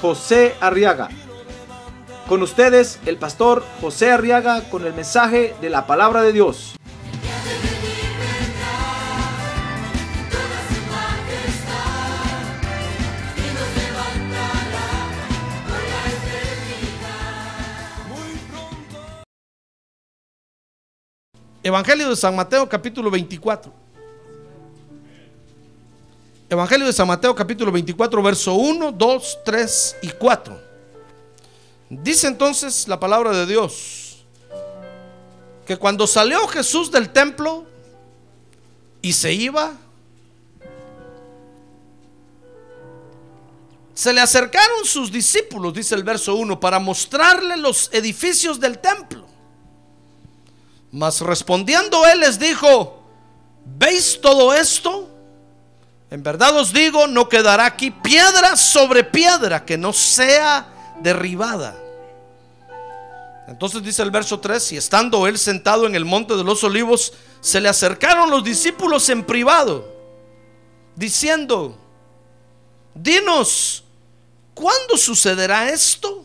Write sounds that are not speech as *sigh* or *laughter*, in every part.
José Arriaga. Con ustedes, el pastor José Arriaga con el mensaje de la palabra de Dios. Evangelio de San Mateo capítulo 24. Evangelio de San Mateo capítulo 24, verso 1, 2, 3 y 4. Dice entonces la palabra de Dios que cuando salió Jesús del templo y se iba, se le acercaron sus discípulos, dice el verso 1, para mostrarle los edificios del templo. Mas respondiendo él les dijo, ¿veis todo esto? En verdad os digo, no quedará aquí piedra sobre piedra que no sea derribada. Entonces dice el verso 3, y estando él sentado en el monte de los olivos, se le acercaron los discípulos en privado, diciendo, dinos, ¿cuándo sucederá esto?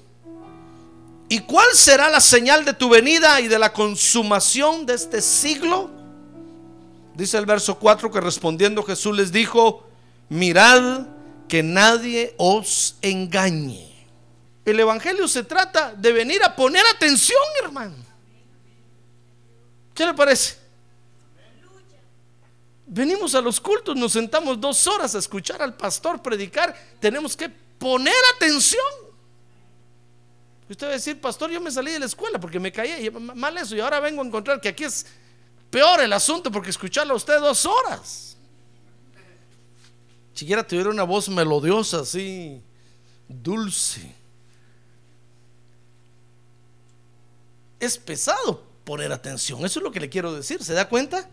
¿Y cuál será la señal de tu venida y de la consumación de este siglo? Dice el verso 4 que respondiendo Jesús les dijo, mirad que nadie os engañe. El Evangelio se trata de venir a poner atención, hermano. ¿Qué le parece? Venimos a los cultos, nos sentamos dos horas a escuchar al pastor predicar. Tenemos que poner atención. Usted va a decir, pastor, yo me salí de la escuela porque me caí, mal eso, y ahora vengo a encontrar que aquí es peor el asunto porque escucharlo a usted dos horas. Siquiera tuviera una voz melodiosa, así, dulce. Es pesado poner atención, eso es lo que le quiero decir, ¿se da cuenta?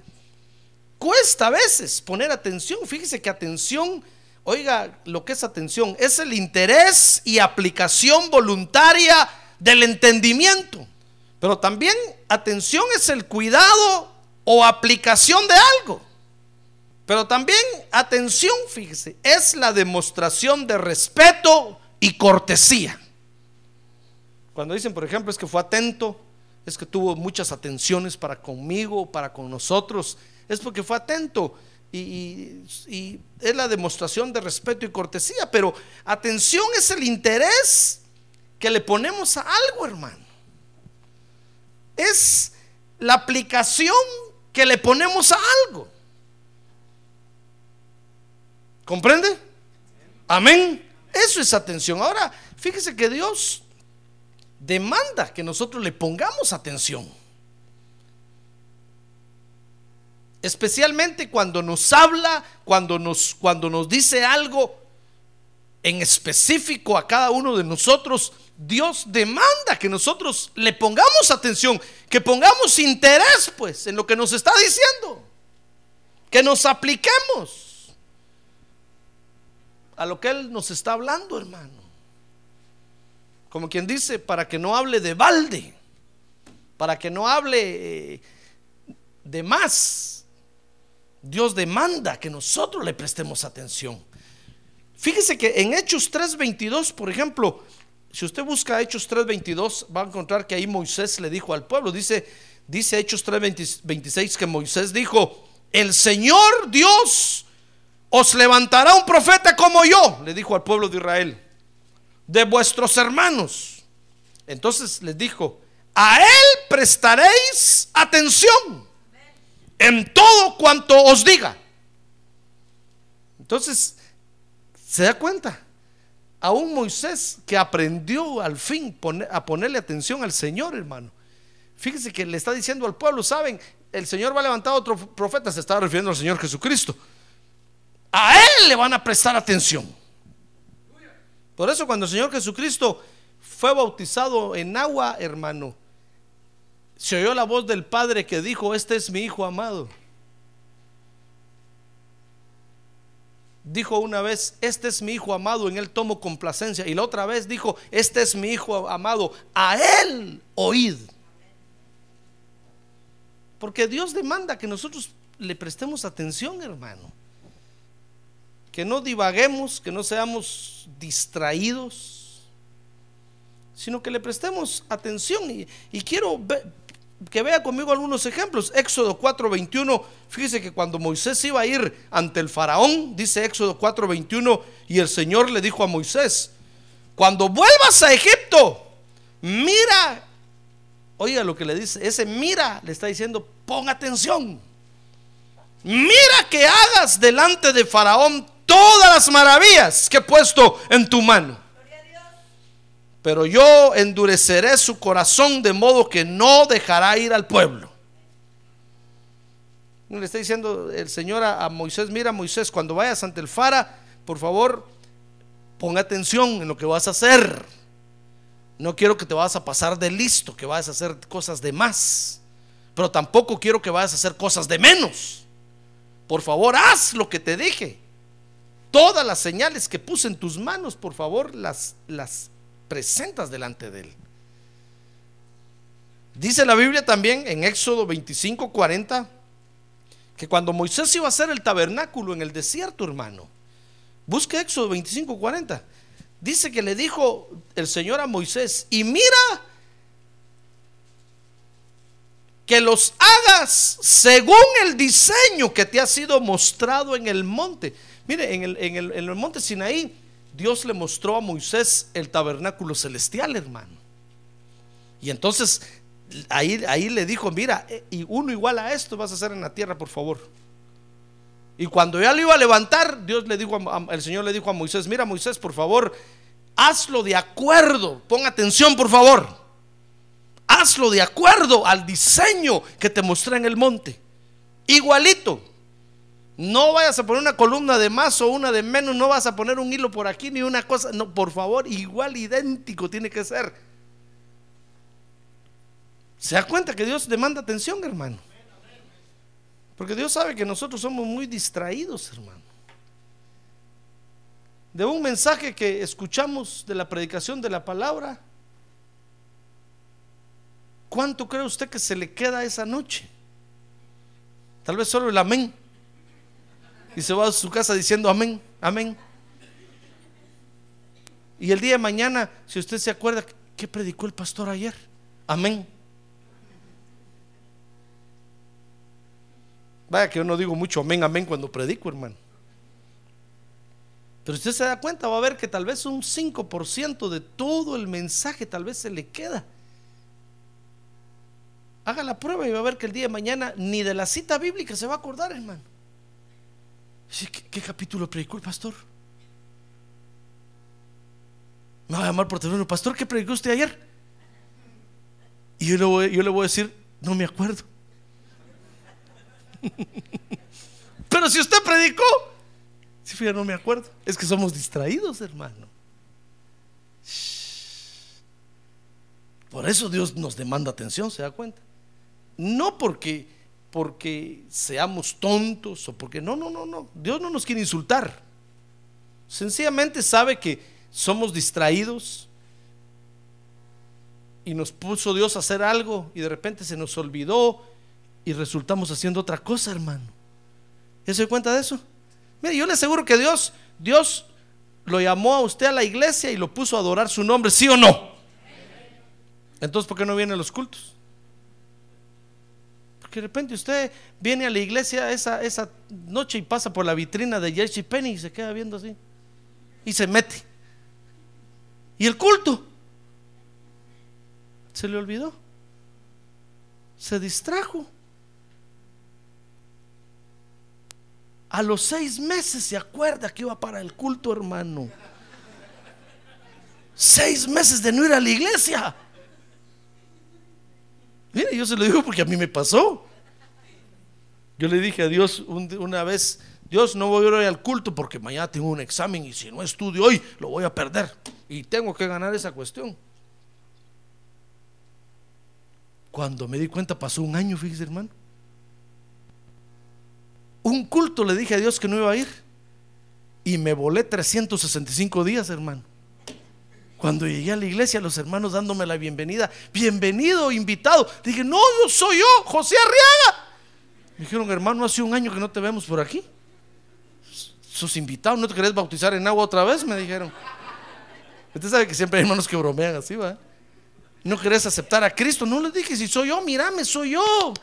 Cuesta a veces poner atención, fíjese que atención Oiga, lo que es atención es el interés y aplicación voluntaria del entendimiento. Pero también atención es el cuidado o aplicación de algo. Pero también atención, fíjese, es la demostración de respeto y cortesía. Cuando dicen, por ejemplo, es que fue atento, es que tuvo muchas atenciones para conmigo, para con nosotros, es porque fue atento y, es la demostración de respeto y cortesía, pero atención es el interés que le ponemos a algo, hermano. Es la aplicación que le ponemos a algo. ¿Comprende? Amén. Eso es atención. Ahora, fíjese que Dios demanda que nosotros le pongamos atención. Especialmente cuando nos habla, cuando nos, cuando nos dice algo en específico a cada uno de nosotros, Dios demanda que nosotros le pongamos atención, que pongamos interés pues en lo que nos está diciendo, que nos apliquemos a lo que Él nos está hablando, hermano. Como quien dice, para que no hable de balde, para que no hable eh, de más, Dios demanda que nosotros le prestemos atención. Fíjese que en Hechos 3:22, por ejemplo, si usted busca Hechos 3:22, va a encontrar que ahí Moisés le dijo al pueblo, dice, dice Hechos 3:26 que Moisés dijo, el Señor Dios os levantará un profeta como yo, le dijo al pueblo de Israel, de vuestros hermanos. Entonces les dijo, a él prestaréis atención en todo cuanto os diga. Entonces, ¿se da cuenta? Aún Moisés que aprendió al fin a ponerle atención al Señor, hermano. Fíjese que le está diciendo al pueblo, saben, el Señor va a levantar otro profeta, se está refiriendo al Señor Jesucristo. A Él le van a prestar atención. Por eso cuando el Señor Jesucristo fue bautizado en agua, hermano, se oyó la voz del Padre que dijo, este es mi Hijo amado. Dijo una vez, este es mi Hijo amado, en Él tomo complacencia. Y la otra vez dijo, este es mi Hijo amado, a Él oíd. Porque Dios demanda que nosotros le prestemos atención, hermano. Que no divaguemos, que no seamos distraídos, sino que le prestemos atención. Y, quiero que vea conmigo algunos ejemplos. Éxodo 4:21, fíjese que cuando Moisés iba a ir ante el faraón, dice Éxodo 4:21, y el Señor le dijo a Moisés, cuando vuelvas a Egipto, mira, oiga lo que le dice, ese mira le está diciendo, pon atención. Mira que hagas delante de Faraón todas las maravillas que he puesto en tu mano. Pero yo endureceré su corazón de modo que no dejará ir al pueblo. Le está diciendo el Señor a, Moisés, mira Moisés, cuando vayas ante el Fara, por favor, pon atención en lo que vas a hacer. No quiero que te vas a pasar de listo, que vas a hacer cosas de más. Pero tampoco quiero que vayas a hacer cosas de menos. Por favor, haz lo que te dije. Todas las señales que puse en tus manos, por favor, las, las presentas delante de él. Dice la Biblia también en Éxodo 25, 40, que cuando Moisés iba a hacer el tabernáculo en el desierto, hermano, busque Éxodo 25, 40. Dice que le dijo el Señor a Moisés, y mira que los hagas según el diseño que te ha sido mostrado en el monte. Mire, en el, en el, en el monte Sinaí, Dios le mostró a Moisés el tabernáculo celestial, hermano. Y entonces ahí, ahí le dijo, mira, eh, y uno igual a esto vas a hacer en la tierra, por favor. Y cuando ya lo iba a levantar, Dios le dijo, el Señor le dijo a Moisés, mira Moisés, por favor, hazlo de acuerdo, pon atención, por favor hazlo de acuerdo al diseño que te mostré en el monte. Igualito. No vayas a poner una columna de más o una de menos, no vas a poner un hilo por aquí ni una cosa. No, por favor, igual, idéntico tiene que ser. ¿Se da cuenta que Dios demanda atención, hermano? Porque Dios sabe que nosotros somos muy distraídos, hermano. De un mensaje que escuchamos de la predicación de la palabra, ¿Cuánto cree usted que se le queda esa noche? Tal vez solo el amén. Y se va a su casa diciendo amén, amén. Y el día de mañana, si usted se acuerda, ¿qué predicó el pastor ayer? Amén. Vaya que yo no digo mucho amén, amén cuando predico, hermano. Pero usted se da cuenta, va a ver que tal vez un 5% de todo el mensaje tal vez se le queda. Haga la prueba y va a ver que el día de mañana ni de la cita bíblica se va a acordar, hermano. ¿Qué, capítulo predicó el pastor? Me va a llamar por teléfono, pastor, ¿qué predicó usted ayer? Y yo le voy, yo le voy a decir, no me acuerdo. *laughs* Pero si usted predicó, si fíjate, no me acuerdo. Es que somos distraídos, hermano. Por eso Dios nos demanda atención, ¿se da cuenta? no porque, porque seamos tontos o porque no, no, no, no. Dios no nos quiere insultar. Sencillamente sabe que somos distraídos y nos puso Dios a hacer algo y de repente se nos olvidó y resultamos haciendo otra cosa, hermano. ¿Ya se cuenta de eso? Mire, yo le aseguro que Dios, Dios lo llamó a usted a la iglesia y lo puso a adorar su nombre, ¿sí o no? Entonces, ¿por qué no vienen los cultos? Porque de repente usted viene a la iglesia esa, esa noche y pasa por la vitrina de Jesse Penny y se queda viendo así. Y se mete. ¿Y el culto? Se le olvidó. Se distrajo. A los seis meses se acuerda que iba para el culto, hermano. Seis meses de no ir a la iglesia. Mire, yo se lo digo porque a mí me pasó. Yo le dije a Dios una vez, Dios, no voy a ir al culto porque mañana tengo un examen y si no estudio hoy, lo voy a perder. Y tengo que ganar esa cuestión. Cuando me di cuenta pasó un año, fíjese hermano. Un culto le dije a Dios que no iba a ir. Y me volé 365 días, hermano. Cuando llegué a la iglesia, los hermanos dándome la bienvenida. Bienvenido, invitado. Dije, no, no soy yo, José Arriaga. Me dijeron, hermano, hace un año que no te vemos por aquí. Sos invitado, ¿no te querés bautizar en agua otra vez? Me dijeron. Usted sabe que siempre hay hermanos que bromean así, ¿va? ¿No querés aceptar a Cristo? No les dije, si soy yo, mírame, soy yo.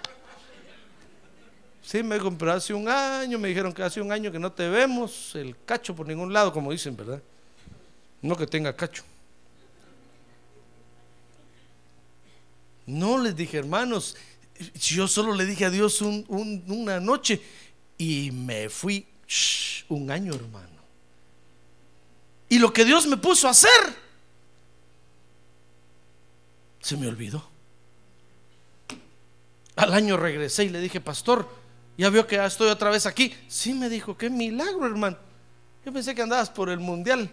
Sí, me pero hace un año, me dijeron que hace un año que no te vemos, el cacho por ningún lado, como dicen, ¿verdad? No que tenga cacho. No les dije, hermanos, yo solo le dije a Dios una noche y me fui un año, hermano. Y lo que Dios me puso a hacer, se me olvidó. Al año regresé y le dije, pastor, ya vio que ya estoy otra vez aquí. Sí, me dijo, qué milagro, hermano. Yo pensé que andabas por el mundial,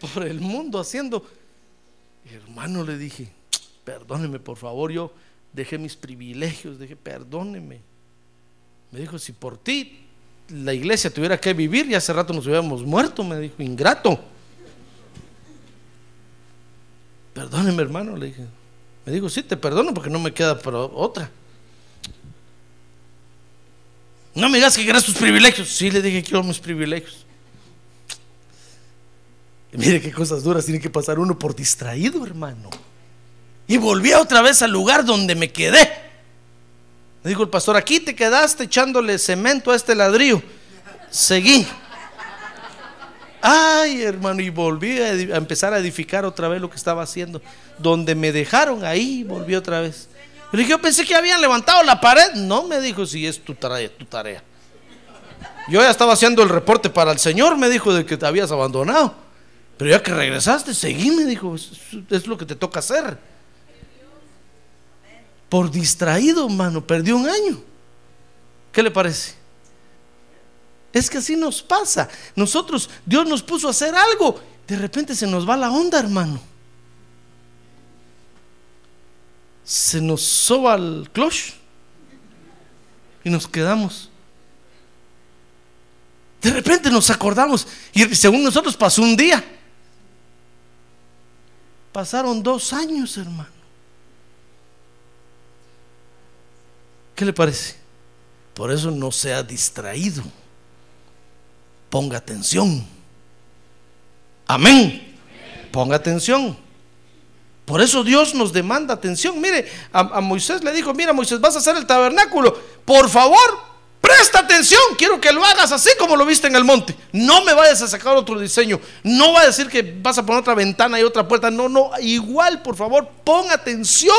por el mundo haciendo hermano, le dije, perdóneme por favor, yo dejé mis privilegios, dije, perdóneme. Me dijo, si por ti la iglesia tuviera que vivir, ya hace rato nos hubiéramos muerto, me dijo, ingrato. Perdóneme, hermano, le dije. Me dijo, sí, te perdono porque no me queda para otra. No me digas que quieras tus privilegios. Sí, le dije, quiero mis privilegios. Mire qué cosas duras tiene que pasar uno por distraído, hermano. Y volví otra vez al lugar donde me quedé. Me dijo el pastor, aquí te quedaste echándole cemento a este ladrillo. Seguí. Ay, hermano, y volví a empezar a edificar otra vez lo que estaba haciendo. Donde me dejaron, ahí volví otra vez. Le dije, yo pensé que habían levantado la pared. No, me dijo, si es tu tarea, tu tarea. Yo ya estaba haciendo el reporte para el Señor, me dijo, de que te habías abandonado. Pero ya que regresaste, seguime, dijo, es lo que te toca hacer. Por distraído, mano, perdió un año. ¿Qué le parece? Es que así nos pasa. Nosotros, Dios nos puso a hacer algo, de repente se nos va la onda, hermano. Se nos soba el clutch y nos quedamos. De repente nos acordamos y según nosotros pasó un día. Pasaron dos años, hermano. ¿Qué le parece? Por eso no sea distraído. Ponga atención. Amén. Ponga atención. Por eso Dios nos demanda atención. Mire, a, a, Moisés le dijo, mira Moisés, vas a hacer el tabernáculo. Por favor, Presta atención, quiero que lo hagas así como lo viste en el monte. No me vayas a sacar otro diseño. No va a decir que vas a poner otra ventana y otra puerta. No, no, igual, por favor, pon atención.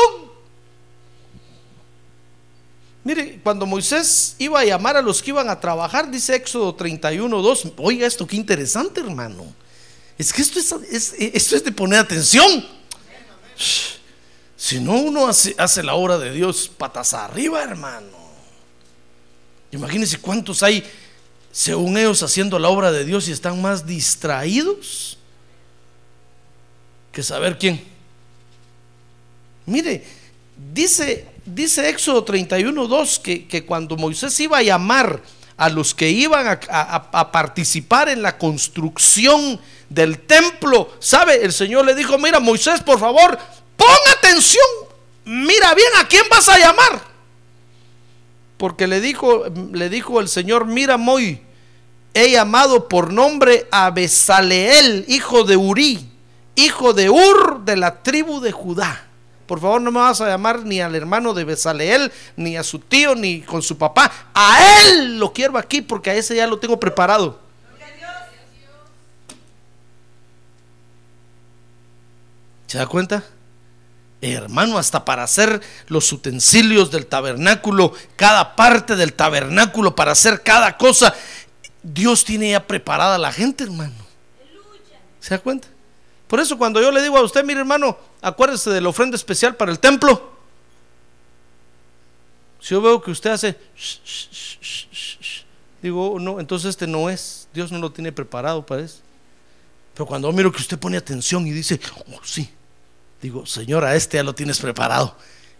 Mire, cuando Moisés iba a llamar a los que iban a trabajar, dice Éxodo 31, 2. Oiga esto, qué interesante, hermano. Es que esto es, esto es de poner atención. Si no, uno hace, hace la obra de Dios patas arriba, hermano. Imagínense cuántos hay, según ellos, haciendo la obra de Dios y están más distraídos que saber quién. Mire, dice, dice Éxodo 31, 2 que, que cuando Moisés iba a llamar a los que iban a, a, participar en la construcción del templo, ¿sabe? El Señor le dijo, mira Moisés, por favor, pon atención, mira bien a quién vas a llamar porque le dijo, le dijo el Señor, mira Moy, he llamado por nombre a Besaleel, hijo de Uri, hijo de Ur de la tribu de Judá. Por favor, no me vas a llamar ni al hermano de Besaleel, ni a su tío, ni con su papá. A él lo quiero aquí porque a ese ya lo tengo preparado. ¿Se da cuenta? Hermano, hasta para hacer los utensilios del tabernáculo, cada parte del tabernáculo, para hacer cada cosa, Dios tiene ya preparada a la gente, hermano. ¿Se da cuenta? Por eso cuando yo le digo a usted, mire hermano, acuérdese de la ofrenda especial para el templo. Si yo veo que usted hace, digo, oh, no, entonces este no es, Dios no lo tiene preparado para eso. Pero cuando miro que usted pone atención y dice, oh sí, Digo, Señor, a este ya lo tienes preparado.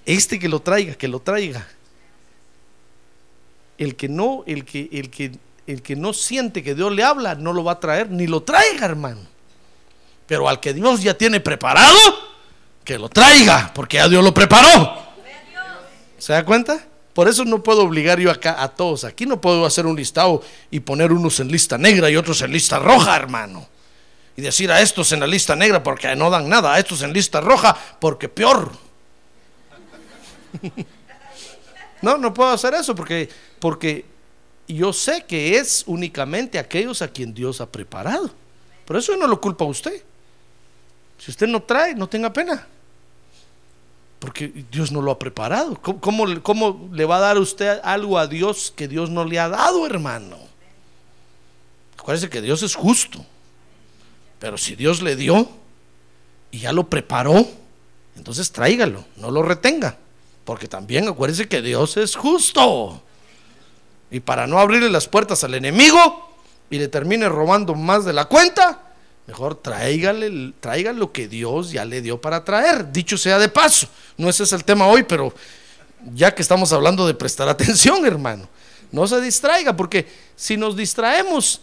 Este que lo traiga, que lo traiga. El que no, el que, el que, el que no siente que Dios le habla, no lo va a traer, ni lo traiga, hermano. Pero al que Dios ya tiene preparado, que lo traiga, porque ya Dios lo preparó. ¿Se da cuenta? Por eso no puedo obligar yo acá a todos. Aquí no puedo hacer un listado y poner unos en lista negra y otros en lista roja, hermano. Y decir a estos en la lista negra porque no dan nada, a estos en lista roja porque peor. *laughs* No, no puedo hacer eso porque, porque yo sé que es únicamente aquellos a quien Dios ha preparado. Por eso no lo culpa a usted. Si usted no trae, no tenga pena. Porque Dios no lo ha preparado. ¿Cómo, cómo, le va a dar usted algo a Dios que Dios no le ha dado, hermano? Acuérdese que Dios es justo. Pero si Dios le dio y ya lo preparó, entonces tráigalo, no lo retenga. Porque también acuérdese que Dios es justo. Y para no abrirle las puertas al enemigo y le termine robando más de la cuenta, Mejor tráigale, traiga lo que Dios ya le dio para traer, dicho sea de paso. No ese es el tema hoy, pero ya que estamos hablando de prestar *laughs* atención, hermano, no se distraiga, porque si nos distraemos,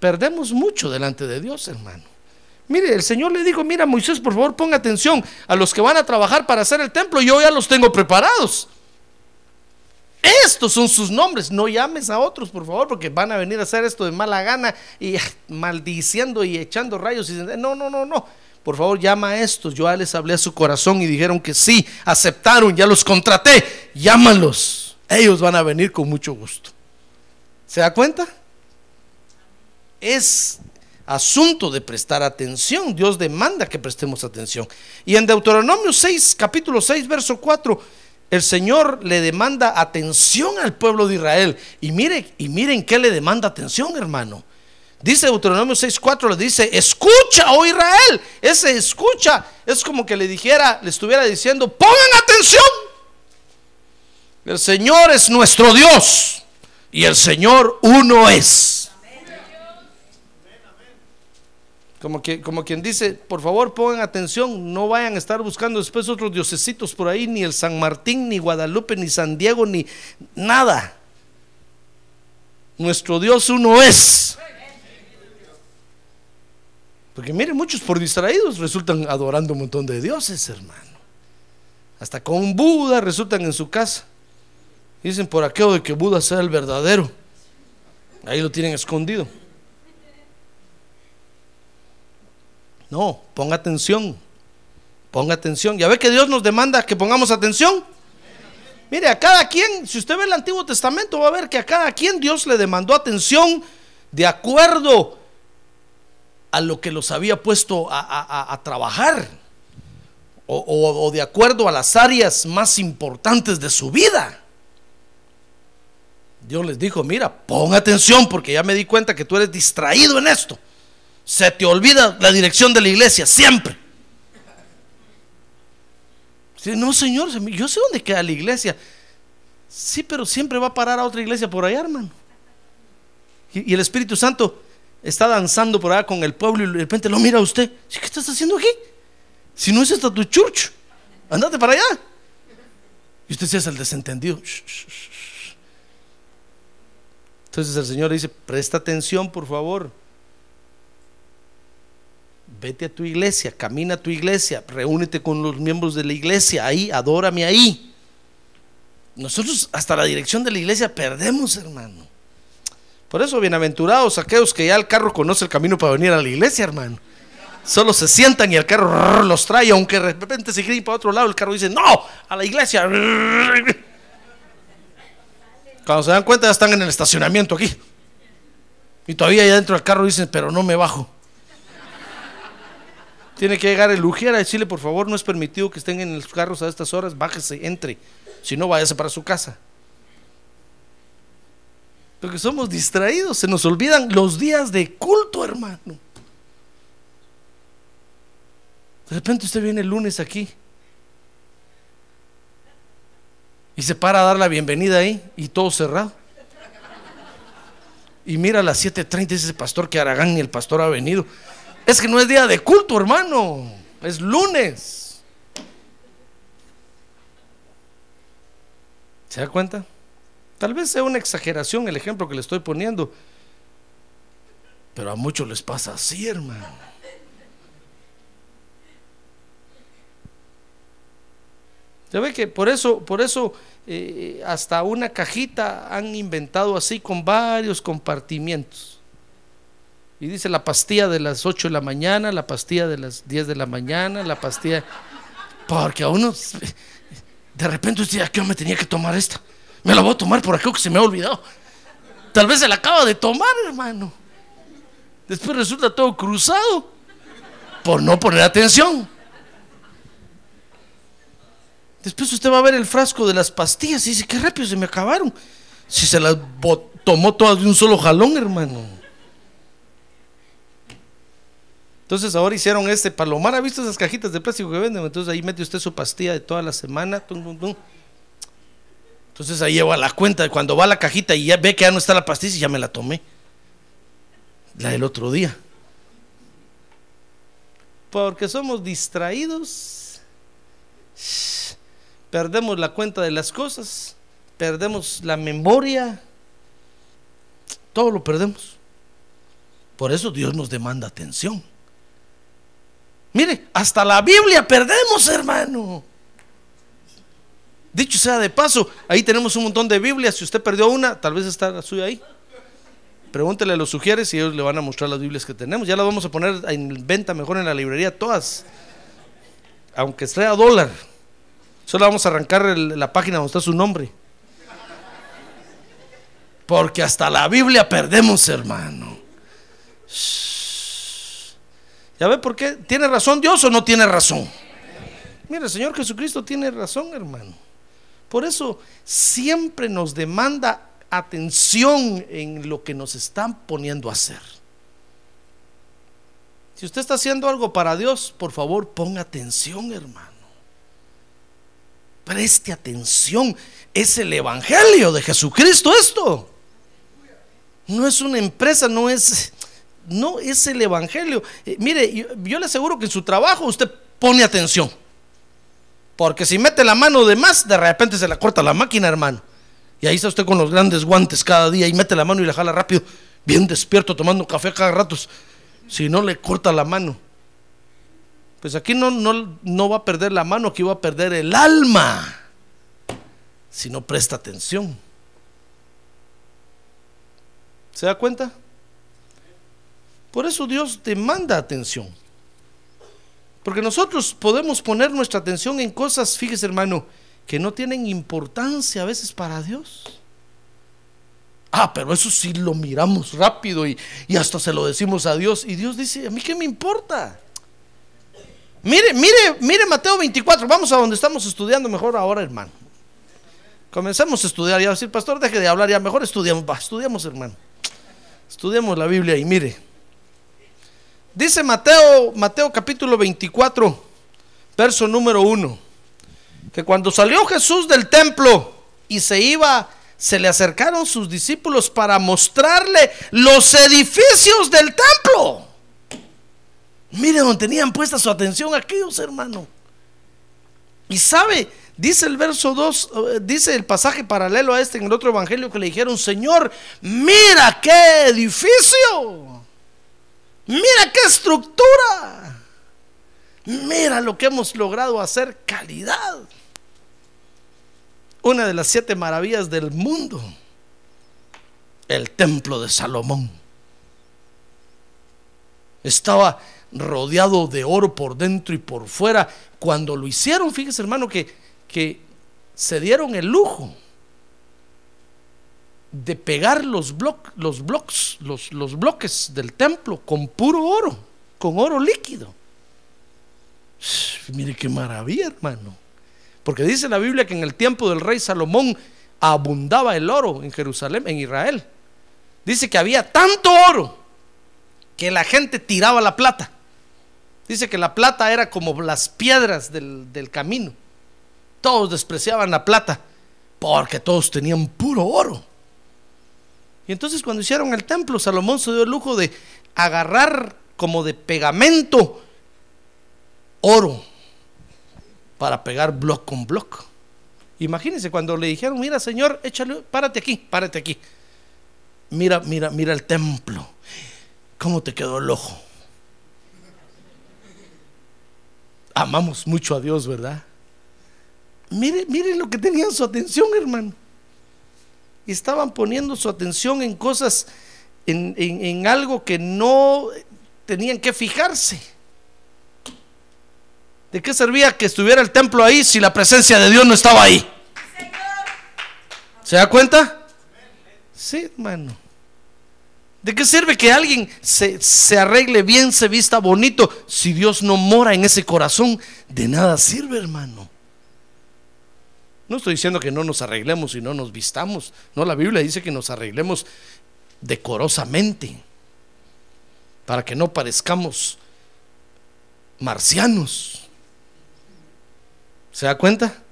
perdemos mucho delante de Dios, hermano. Mire, el Señor le dijo, mira Moisés, por favor ponga atención a los que van a trabajar para hacer el templo, yo ya los tengo preparados. Estos son sus nombres. No llames a otros, por favor, porque van a venir a hacer esto de mala gana y *laughs* maldiciendo y echando rayos. Y, no, no, no, no. Por favor, llama a estos. Yo ya les hablé a su corazón y dijeron que sí, aceptaron, ya los contraté. Llámalos. Ellos van a venir con mucho gusto. ¿Se da cuenta? Es asunto de prestar atención. Dios demanda que prestemos atención. Y en Deuteronomio 6, capítulo 6, verso 4 el Señor le demanda atención al pueblo de Israel. Y mire, y miren qué le demanda atención, hermano. Dice Deuteronomio 6:4 le dice, "Escucha, oh Israel." Ese escucha es como que le dijera, le estuviera diciendo, "Pongan atención. El Señor es nuestro Dios y el Señor uno es." Como, que, como quien dice, por favor pongan atención, no vayan a estar buscando después otros diosesitos por ahí, ni el San Martín, ni Guadalupe, ni San Diego, ni nada. Nuestro Dios uno es. Porque miren, muchos por distraídos resultan adorando un montón de dioses, hermano. Hasta con Buda resultan en su casa. Dicen por aquello de que Buda sea el verdadero. Ahí lo tienen escondido. No, ponga atención. Ponga atención. ¿Ya ve que Dios nos demanda que pongamos atención? Mire, a cada quien, si usted ve el Antiguo Testamento, va a ver que a cada quien Dios le demandó atención de acuerdo a lo que los había puesto a, trabajar o, o de acuerdo a las áreas más importantes de su vida. Dios les dijo, mira, pon atención porque ya me di cuenta que tú eres distraído en esto se te olvida la dirección de la iglesia, siempre. No, Señor, yo sé dónde queda la iglesia. Sí, pero siempre va a parar a otra iglesia por allá, hermano. Y, el Espíritu Santo está danzando por allá con el pueblo y de repente lo mira a usted. ¿Qué estás haciendo aquí? Si no es esta tu church, andate para allá. Y usted se hace el desentendido. Entonces el Señor dice, presta atención, por favor vete a tu iglesia, camina a tu iglesia, reúnete con los miembros de la iglesia, ahí, adórame ahí. Nosotros hasta la dirección de la iglesia perdemos, hermano. Por eso, bienaventurados aquellos que ya el carro conoce el camino para venir a la iglesia, hermano. Solo se sientan y el carro los trae, aunque de repente se quieren para otro lado, el carro dice, no, a la iglesia. Cuando se dan cuenta ya están en el estacionamiento aquí. Y todavía allá dentro del carro dicen, pero no me bajo. Tiene que llegar el ujier a decirle, por favor, no es permitido que estén en los carros a estas horas, bájese, entre. Si no, váyase para su casa. Porque somos distraídos, se nos olvidan los días de culto, hermano. De repente usted viene el lunes aquí y se para a dar la bienvenida ahí y todo cerrado. Y mira a las 7:30 dice pastor que Aragán y el pastor ha venido. Es que no es día de culto, hermano. Es lunes. ¿Se da cuenta? Tal vez sea una exageración el ejemplo que le estoy poniendo, pero a muchos les pasa así, hermano. Ya ve que por eso, por eso eh, hasta una cajita han inventado así con varios compartimientos. Y dice la pastilla de las 8 de la mañana, la pastilla de las 10 de la mañana, la pastilla... Porque a uno, de repente usted, ¿a qué me tenía que tomar esta? Me la voy a tomar por aquí que se me ha olvidado. Tal vez se la acaba de tomar, hermano. Después resulta todo cruzado por no poner atención. Después usted va a ver el frasco de las pastillas y dice, qué rápido se me acabaron. Si se las tomó todas de un solo jalón, hermano. Entonces ahora hicieron este palomar. ¿Ha visto esas cajitas de plástico que venden? Entonces ahí mete usted su pastilla de toda la semana. Entonces ahí lleva la cuenta cuando va a la cajita y ya ve que ya no está la pastilla y ya me la tomé. La del otro día. Porque somos distraídos. Perdemos la cuenta de las cosas. Perdemos la memoria. Todo lo perdemos. Por eso Dios nos demanda atención. Mire, hasta la Biblia perdemos, hermano. Dicho sea de paso, ahí tenemos un montón de Biblias. Si usted perdió una, tal vez está la suya ahí. Pregúntele a los sugieres y ellos le van a mostrar las Biblias que tenemos. Ya las vamos a poner en venta mejor en la librería, todas. Aunque sea dólar. Solo vamos a arrancar la página donde está su nombre. Porque hasta la Biblia perdemos, hermano. ¿Ya ve por qué? ¿Tiene razón Dios o no tiene razón? Mira, el Señor Jesucristo tiene razón, hermano. Por eso siempre nos demanda atención en lo que nos están poniendo a hacer. Si usted está haciendo algo para Dios, por favor, ponga atención, hermano. Preste atención. Es el Evangelio de Jesucristo esto. No es una empresa, no es, no es el Evangelio. Eh, mire, yo, le aseguro que en su trabajo usted pone atención. Porque si mete la mano de más, de repente se la corta la máquina, hermano. Y ahí está usted con los grandes guantes cada día y mete la mano y la jala rápido, bien despierto, tomando café cada rato. Si no le corta la mano. Pues aquí no, no, no va a perder la mano, aquí va a perder el alma. Si no presta atención. ¿Se da cuenta? Por eso Dios demanda atención. Porque nosotros podemos poner nuestra atención en cosas, fíjese hermano, que no tienen importancia a veces para Dios. Ah, pero eso sí lo miramos rápido y, hasta se lo decimos a Dios. Y Dios dice, ¿a mí qué me importa? Mire, mire, mire Mateo 24, vamos a donde estamos estudiando mejor ahora, hermano. Comencemos a estudiar, ya decir, pastor, deje de hablar, ya mejor estudiamos, va, estudiamos, hermano. Estudiamos la Biblia y mire. Dice Mateo, Mateo capítulo 24, verso número 1, que cuando salió Jesús del templo y se iba, se le acercaron sus discípulos para mostrarle los edificios del templo. Mire donde tenían puesta su atención aquellos hermanos. Y sabe, dice el verso 2, eh, dice el pasaje paralelo a este en el otro evangelio que le dijeron, Señor, mira qué edificio. Mira qué estructura. Mira lo que hemos logrado hacer calidad. Una de las siete maravillas del mundo. El templo de Salomón. Estaba rodeado de oro por dentro y por fuera. Cuando lo hicieron, fíjese hermano que, que se dieron el lujo de pegar los, los, blocks, los, los bloques del templo con puro oro, con oro líquido. Mire qué maravilla, hermano. Porque dice la Biblia que en el tiempo del rey Salomón abundaba el oro en Jerusalén, en Israel. Dice que había tanto oro que la gente tiraba la plata. Dice que la plata era como las piedras del, del camino. Todos despreciaban la plata porque todos tenían puro oro. Y entonces cuando hicieron el templo, Salomón se dio el lujo de agarrar como de pegamento oro para pegar block con block. Imagínense cuando le dijeron, mira Señor, échale, párate aquí, párate aquí. Mira, mira, mira el templo. ¿Cómo te quedó el ojo? Amamos mucho a Dios, ¿verdad? Mire, mire lo que tenían su atención, hermano. Y estaban poniendo su atención en cosas, en, en algo que no tenían que fijarse. ¿De qué servía que estuviera el templo ahí si la presencia de Dios no estaba ahí? ¿Se da cuenta? Sí, hermano. ¿De qué sirve que alguien se, se, arregle bien, se vista bonito, si Dios no mora en ese corazón? De nada sirve, hermano. No estoy diciendo que no nos arreglemos y no nos vistamos. No, la Biblia dice que nos arreglemos decorosamente, para que no parezcamos marcianos. ¿Se da cuenta?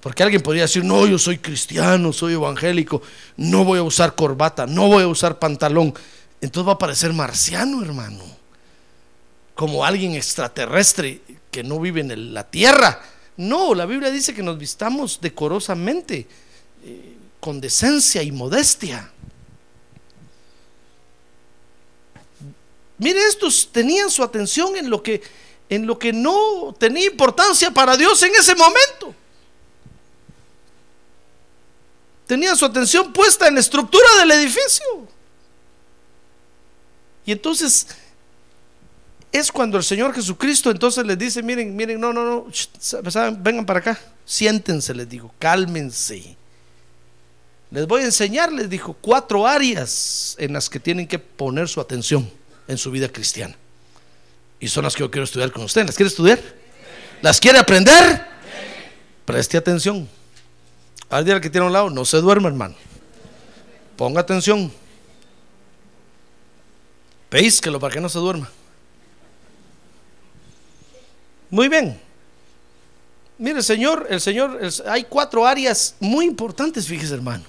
Porque alguien podría decir, no, yo soy cristiano, soy evangélico, no voy a usar corbata, no voy a usar pantalón. Entonces va a parecer marciano, hermano. Como alguien extraterrestre que no vive en la tierra. No, la Biblia dice que nos vistamos decorosamente, eh, con decencia y modestia. Mire, estos tenían su atención en lo que en lo que no tenía importancia para Dios en ese momento. Tenía su atención puesta en la estructura del edificio. Y entonces es cuando el Señor Jesucristo entonces les dice, miren, miren, no, no, no, vengan para acá, siéntense, les digo, cálmense. Les voy a enseñar, les dijo, cuatro áreas en las que tienen que poner su atención en su vida cristiana. Y son las que yo quiero estudiar con usted. ¿Las quiere estudiar? ¿Las quiere aprender? Preste atención. Al día que tiene a un lado, no se duerma, hermano. Ponga atención. Péisquelo para que no se duerma. Muy bien. Mire, Señor, el Señor, hay cuatro áreas muy importantes, fíjese, hermano,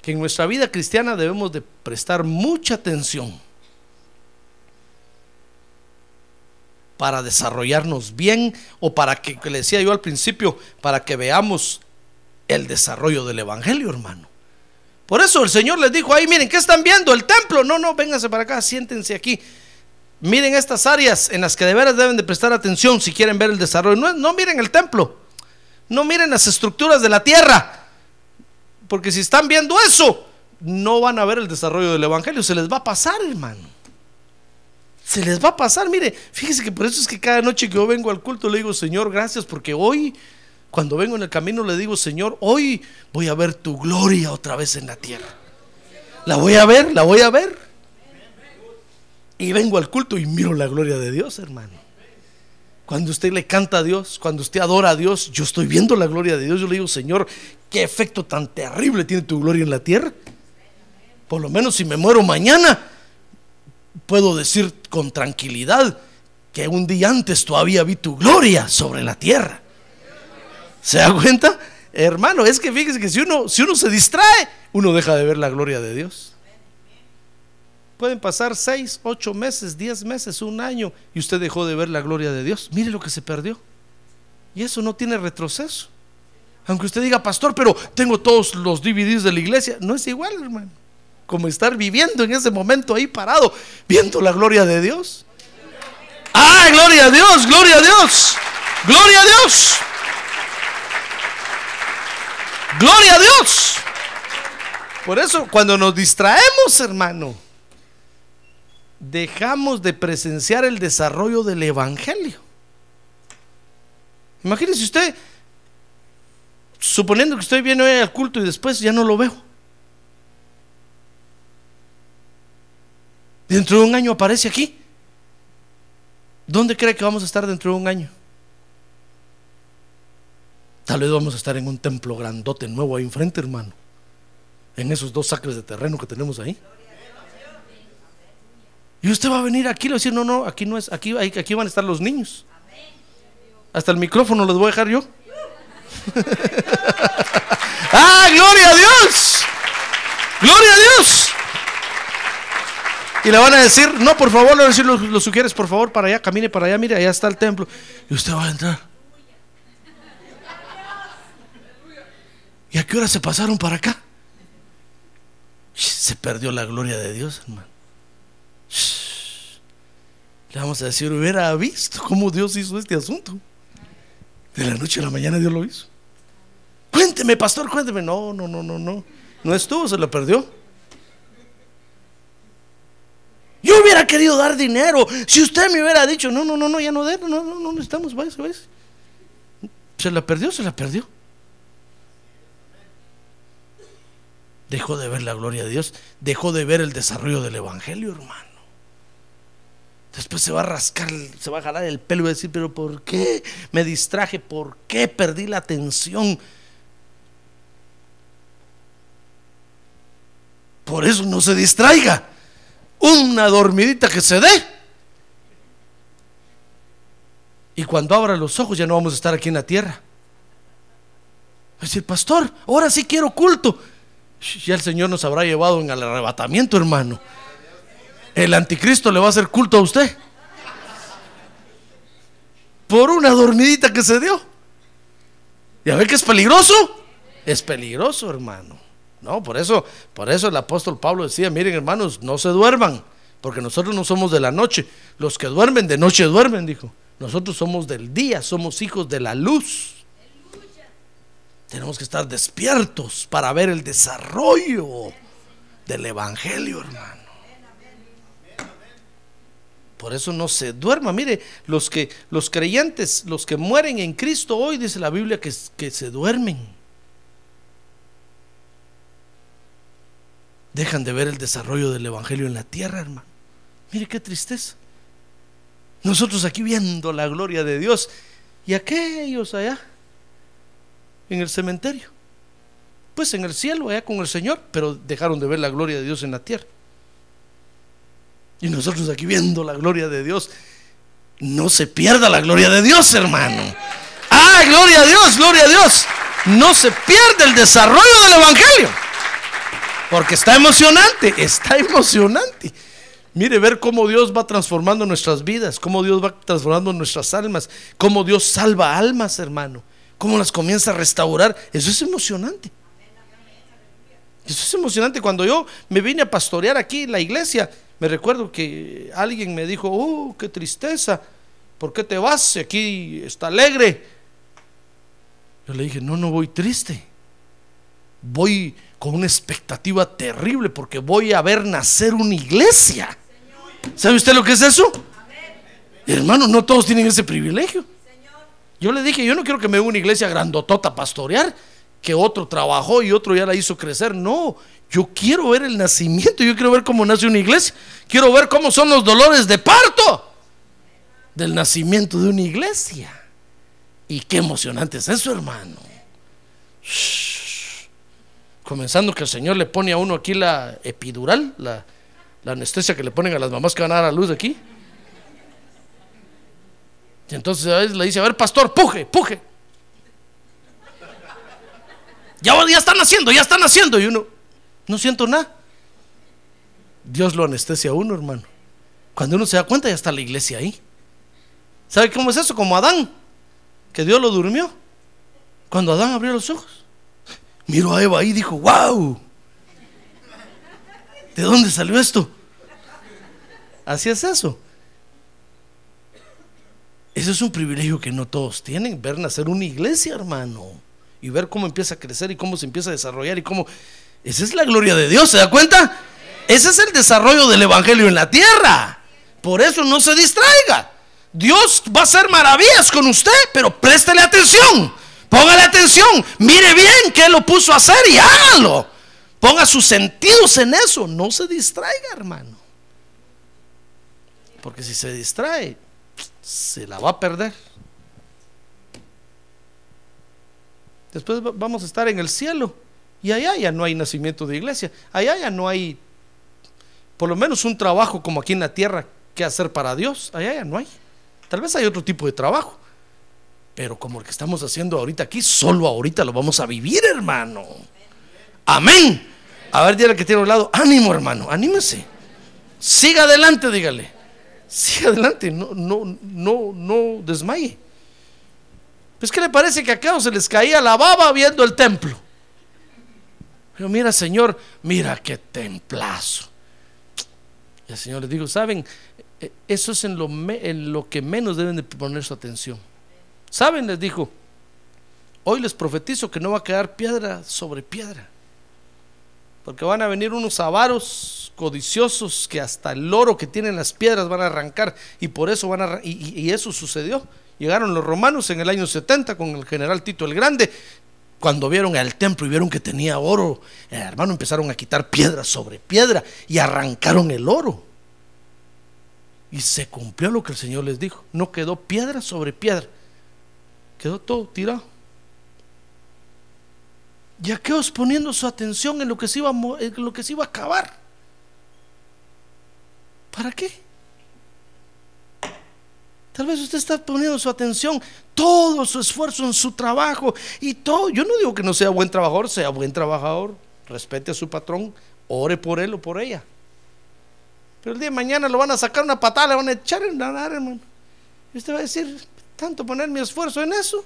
que en nuestra vida cristiana debemos de prestar mucha atención. para desarrollarnos bien o para que, le decía yo al principio, para que veamos el desarrollo del Evangelio, hermano. Por eso el Señor les dijo ahí, miren, ¿qué están viendo? El templo. No, no, vénganse para acá, siéntense aquí. Miren estas áreas en las que de veras deben de prestar atención si quieren ver el desarrollo. No, miren el templo, no miren las estructuras de la tierra, porque si están viendo eso, no van a ver el desarrollo del Evangelio, se les va a pasar, hermano se les va a pasar. Mire, fíjese que por eso es que cada noche que yo vengo al culto le digo, Señor, gracias, porque hoy, cuando vengo en el camino, le digo, Señor, hoy voy a ver tu gloria otra vez en la tierra. La voy a ver, la voy a ver. Y vengo al culto y miro la gloria de Dios, hermano. Cuando usted le canta a Dios, cuando usted adora a Dios, yo estoy viendo la gloria de Dios. Yo le digo, Señor, qué efecto tan terrible tiene tu gloria en la tierra. Por lo menos si me muero mañana, puedo decir con tranquilidad que un día antes todavía vi tu gloria sobre la tierra. ¿Se da cuenta? Hermano, es que fíjese que si uno, si uno se distrae, uno deja de ver la gloria de Dios. Pueden pasar seis, ocho meses, diez meses, un año y usted dejó de ver la gloria de Dios. Mire lo que se perdió. Y eso no tiene retroceso. Aunque usted diga, pastor, pero tengo todos los DVDs de la iglesia. No es igual, hermano como estar viviendo en ese momento ahí parado, viendo la gloria de Dios. ¡Ah, gloria a Dios! ¡Gloria a Dios! ¡Gloria a Dios! ¡Gloria a Dios! Por eso, cuando nos distraemos, hermano, dejamos de presenciar el desarrollo del Evangelio. Imagínese usted, suponiendo que estoy viendo al culto y después ya no lo veo. Dentro de un año aparece aquí. ¿Dónde cree que vamos a estar dentro de un año? Tal vez vamos a estar en un templo grandote nuevo ahí enfrente, hermano. En esos dos acres de terreno que tenemos ahí. Y usted va a venir aquí y le va a decir, no, no, aquí no es, aquí, aquí van a estar los niños. Hasta el micrófono los voy a dejar yo. *laughs* ¡Ah, gloria a Dios! ¡Gloria a Dios! Y le van a decir, no, por favor, le van a decir, los sugieres, por favor, para allá, camine para allá, mire, allá está el templo. Y usted va a entrar. ¿Y a qué hora se pasaron para acá? Se perdió la gloria de Dios, hermano. Le vamos a decir, hubiera visto cómo Dios hizo este asunto. De la noche a la mañana Dios lo hizo. Cuénteme, pastor, cuénteme. No, no, no, no, no. No estuvo, se lo perdió. Yo hubiera querido dar dinero. Si usted me hubiera dicho, no, no, no, no, ya no de, no, no, no necesitamos, váyase, váyase. Se la perdió, se la perdió. Dejó de ver la gloria de Dios, dejó de ver el desarrollo del Evangelio, hermano. Después se va a rascar, se va a jalar el pelo y va a decir, pero ¿por qué me distraje? ¿Por qué perdí la atención? Por eso no se distraiga. Una dormidita que se dé. Y cuando abra los ojos ya no vamos a estar aquí en la tierra. A decir, pastor, ahora sí quiero culto. Ya el Señor nos habrá llevado en el arrebatamiento, hermano. El anticristo le va a hacer culto a usted. Por una dormidita que se dio. ¿Ya ve que es peligroso? Es peligroso, hermano. No, por eso, por eso el apóstol Pablo decía, miren hermanos, no se duerman, porque nosotros no somos de la noche. Los que duermen de noche duermen, dijo. Nosotros somos del día, somos hijos de la luz. Tenemos que estar despiertos para ver el desarrollo del Evangelio, hermano. Por eso no se duerma. Mire, los que los creyentes, los que mueren en Cristo hoy, dice la Biblia que, que se duermen. Dejan de ver el desarrollo del Evangelio en la tierra, hermano. Mire qué tristeza. Nosotros aquí viendo la gloria de Dios y aquellos allá en el cementerio. Pues en el cielo, allá con el Señor, pero dejaron de ver la gloria de Dios en la tierra. Y nosotros aquí viendo la gloria de Dios. No se pierda la gloria de Dios, hermano. Ah, gloria a Dios, gloria a Dios. No se pierde el desarrollo del Evangelio. Porque está emocionante, está emocionante. Mire, ver cómo Dios va transformando nuestras vidas, cómo Dios va transformando nuestras almas, cómo Dios salva almas, hermano, cómo las comienza a restaurar. Eso es emocionante. Eso es emocionante. Cuando yo me vine a pastorear aquí en la iglesia, me recuerdo que alguien me dijo, oh, qué tristeza, ¿por qué te vas? Aquí está alegre. Yo le dije, no, no voy triste. Voy con una expectativa terrible porque voy a ver nacer una iglesia. ¿Sabe usted lo que es eso? Hermano, no todos tienen ese privilegio. Yo le dije, yo no quiero que me vea una iglesia grandotota pastorear, que otro trabajó y otro ya la hizo crecer. No, yo quiero ver el nacimiento, yo quiero ver cómo nace una iglesia. Quiero ver cómo son los dolores de parto del nacimiento de una iglesia. Y qué emocionante es eso, hermano. Comenzando que el Señor le pone a uno aquí la epidural, la, anestesia que le ponen a las mamás que van a dar a luz aquí. Y entonces a veces le dice, a ver, pastor, puje, puje. Ya, ya están haciendo, ya están haciendo. Y uno, no siento nada. Dios lo anestesia a uno, hermano. Cuando uno se da cuenta, ya está la iglesia ahí. ¿Sabe cómo es eso? Como Adán, que Dios lo durmió. Cuando Adán abrió los ojos, miró a Eva ahí y dijo, wow, ¿de dónde salió esto? Así es eso. Eso es un privilegio que no todos tienen, ver nacer una iglesia, hermano, y ver cómo empieza a crecer y cómo se empieza a desarrollar y cómo... Esa es la gloria de Dios, ¿se da cuenta? Ese es el desarrollo del Evangelio en la tierra. Por eso no se distraiga. Dios va a hacer maravillas con usted, pero préstele atención. Póngale atención. Mire bien qué lo puso a hacer y hágalo. Ponga sus sentidos en eso. No se distraiga, hermano. Porque si se distrae, se la va a perder. Después vamos a estar en el cielo. Y allá ya no hay nacimiento de iglesia. Allá ya no hay, por lo menos, un trabajo como aquí en la tierra que hacer para Dios. Allá ya no hay. Tal vez hay otro tipo de trabajo. Pero como el que estamos haciendo ahorita aquí, solo ahorita lo vamos a vivir, hermano. Amén. A ver, dígale que tiene a un lado, ánimo, hermano, anímese. Siga adelante, dígale. Siga adelante, no, no, no, no desmaye. Pues, ¿qué le parece que acá se les caía la baba viendo el templo? Pero mira, Señor, mira qué templazo. Y el Señor les dijo, ¿saben? E, eso es en lo, que menos deben de poner su atención. ¿Saben? Les dijo, hoy les profetizo que no va a quedar piedra sobre piedra. Porque van a venir unos avaros codiciosos que hasta el oro que tienen las piedras van a arrancar. Y por eso van a... Y eso sucedió. Llegaron los romanos en el año 70 con el general Tito el Grande. Cuando vieron el templo y vieron que tenía oro, eh, hermano, empezaron a quitar piedra sobre piedra y arrancaron el oro. Y se cumplió lo que el Señor les dijo. No quedó piedra sobre piedra. Quedó todo tirado. Y aquellos poniendo su atención en lo que se iba en lo que se iba a acabar. ¿Para qué? Tal vez usted está poniendo su atención, todo su esfuerzo en su trabajo y todo. Yo no digo que no sea buen trabajador, sea buen trabajador, respete a su patrón, ore por él o por ella. Pero el día de mañana lo van a sacar una patada, le van a echar en la hermano. Y usted va a decir, tanto poner mi esfuerzo en eso.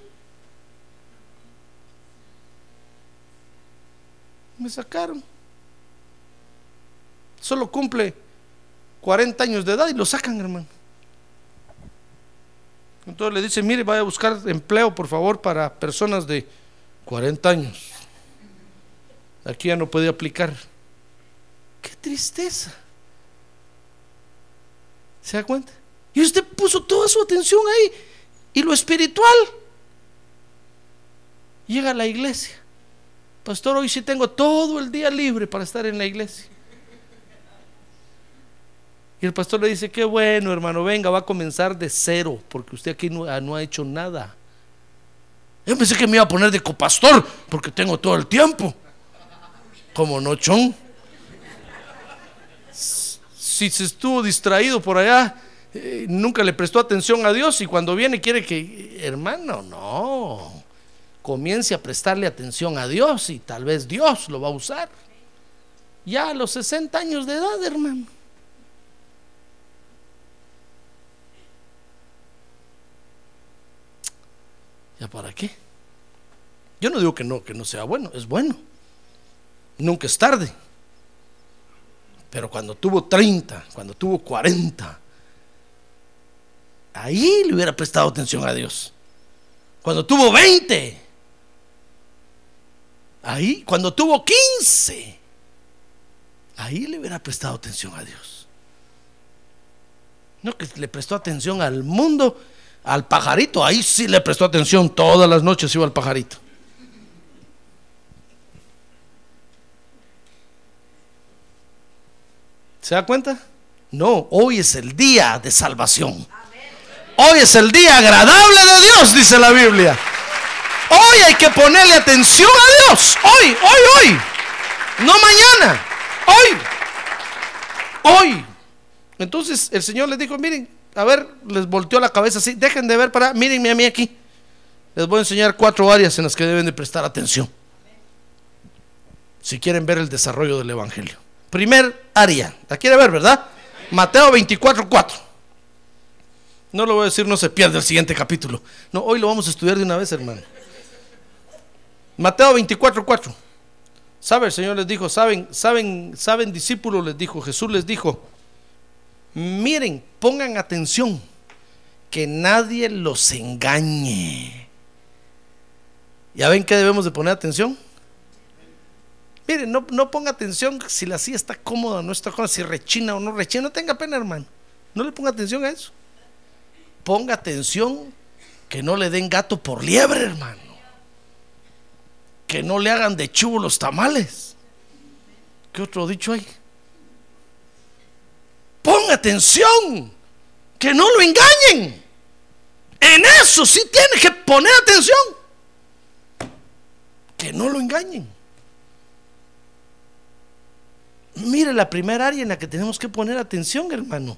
Me sacaron. Solo cumple 40 años de edad y lo sacan, hermano. Entonces le dice, mire, vaya a buscar empleo, por favor, para personas de 40 años. Aquí ya no puede aplicar. Qué tristeza. ¿Se da cuenta? Y usted puso toda su atención ahí. Y lo espiritual. Llega a la iglesia. Pastor, hoy sí tengo todo el día libre para estar en la iglesia. Y el pastor le dice, qué bueno hermano, venga, va a comenzar de cero, porque usted aquí no, ha hecho nada. Yo pensé que me iba a poner de copastor, porque tengo todo el tiempo. Como no, chon. Si se estuvo distraído por allá, eh, nunca le prestó atención a Dios y cuando viene quiere que, hermano, no, comience a prestarle atención a Dios y tal vez Dios lo va a usar. Ya a los 60 años de edad, hermano. ¿Ya para qué? Yo no digo que no, que no sea bueno, es bueno. Nunca es tarde. Pero cuando tuvo 30, cuando tuvo 40, ahí le hubiera prestado atención a Dios. Cuando tuvo 20, ahí, cuando tuvo 15, ahí le hubiera prestado atención a Dios. No que le prestó atención al mundo al pajarito, ahí sí le prestó atención, todas las noches iba al pajarito. ¿Se da cuenta? No, hoy es el día de salvación. Hoy es el día agradable de Dios, dice la Biblia. Hoy hay que ponerle atención a Dios. Hoy, hoy, hoy. No mañana. Hoy. Hoy. Entonces el Señor les dijo, miren, a ver, les volteó la cabeza así, dejen de ver para, mírenme a mí aquí. Les voy a enseñar cuatro áreas en las que deben de prestar atención. Si quieren ver el desarrollo del Evangelio. Primer área, la quiere ver, ¿verdad? Mateo 24, 4. No lo voy a decir, no se pierda el siguiente capítulo. No, hoy lo vamos a estudiar de una vez, hermano. Mateo 24, 4. ¿Sabe? El Señor les dijo, saben, saben, saben, discípulos les dijo, Jesús les dijo, Miren, pongan atención, que nadie los engañe. ¿Ya ven que debemos de poner atención? Miren, no, no ponga atención si la silla está cómoda o no está cómoda, si rechina o no rechina, no tenga pena, hermano. No le ponga atención a eso. Ponga atención que no le den gato por liebre, hermano. Que no le hagan de chubo los tamales. ¿Qué otro dicho hay? Ponga atención, que no lo engañen. En eso sí tiene que poner atención. Que no lo engañen. Mire la primera área en la que tenemos que poner atención, hermano.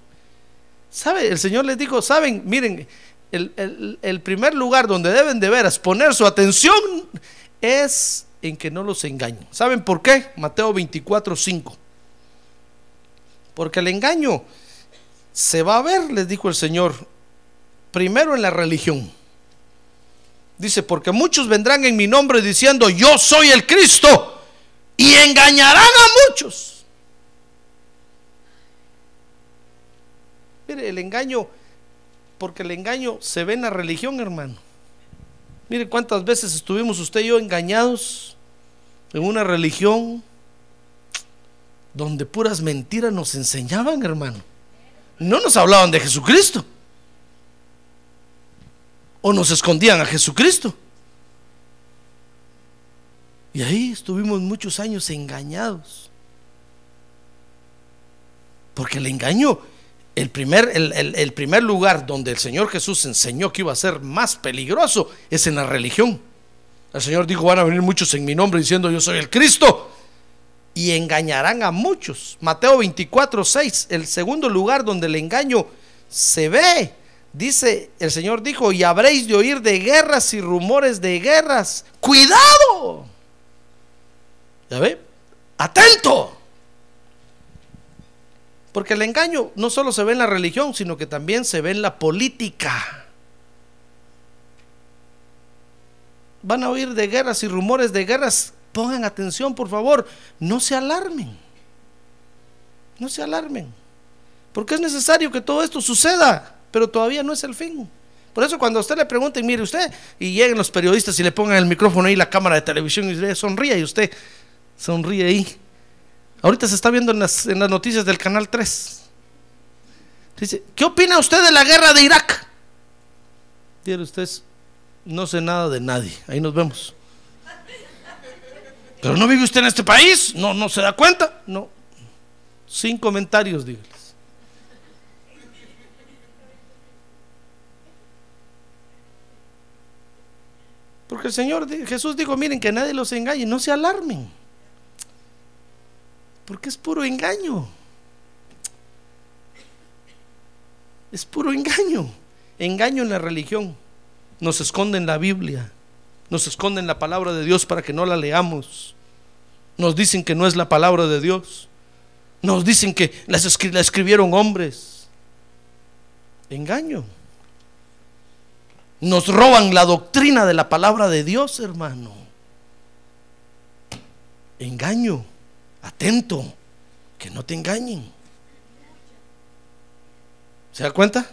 ¿Sabe? El Señor les dijo, saben, miren, el, el, primer lugar donde deben de veras poner su atención es en que no los engañen. ¿Saben por qué? Mateo 24, 5. Porque el engaño se va a ver, les dijo el Señor, primero en la religión. Dice, porque muchos vendrán en mi nombre diciendo, yo soy el Cristo, y engañarán a muchos. Mire, el engaño, porque el engaño se ve en la religión, hermano. Mire cuántas veces estuvimos usted y yo engañados en una religión donde puras mentiras nos enseñaban, hermano. No nos hablaban de Jesucristo. O nos escondían a Jesucristo. Y ahí estuvimos muchos años engañados. Porque el engaño, el primer, el, el, primer lugar donde el Señor Jesús enseñó que iba a ser más peligroso es en la religión. El Señor dijo, van a venir muchos en mi nombre diciendo yo soy el Cristo. Y engañarán a muchos. Mateo 24, 6, el segundo lugar donde el engaño se ve. Dice, el Señor dijo, y habréis de oír de guerras y rumores de guerras. Cuidado. ¿Ya ve? Atento. Porque el engaño no solo se ve en la religión, sino que también se ve en la política. Van a oír de guerras y rumores de guerras. Pongan atención, por favor. No se alarmen. No se alarmen. Porque es necesario que todo esto suceda, pero todavía no es el fin. Por eso cuando usted le pregunten, mire usted, y lleguen los periodistas y le pongan el micrófono ahí, la cámara de televisión y usted sonríe y usted sonríe ahí. Ahorita se está viendo en las, en las noticias del Canal 3. Dice, ¿qué opina usted de la guerra de Irak? Dice usted, no sé nada de nadie. Ahí nos vemos. Pero no vive usted en este país, no, no se da cuenta. No. Sin comentarios, dígales. Porque el Señor Jesús dijo, miren que nadie los engañe, no se alarmen. Porque es puro engaño. Es puro engaño. Engaño en la religión. Nos esconden la Biblia. Nos esconden la palabra de Dios para que no la leamos. Nos dicen que no es la palabra de Dios. Nos dicen que la escribieron hombres. Engaño. Nos roban la doctrina de la palabra de Dios, hermano. Engaño. Atento, que no te engañen. ¿Se da cuenta?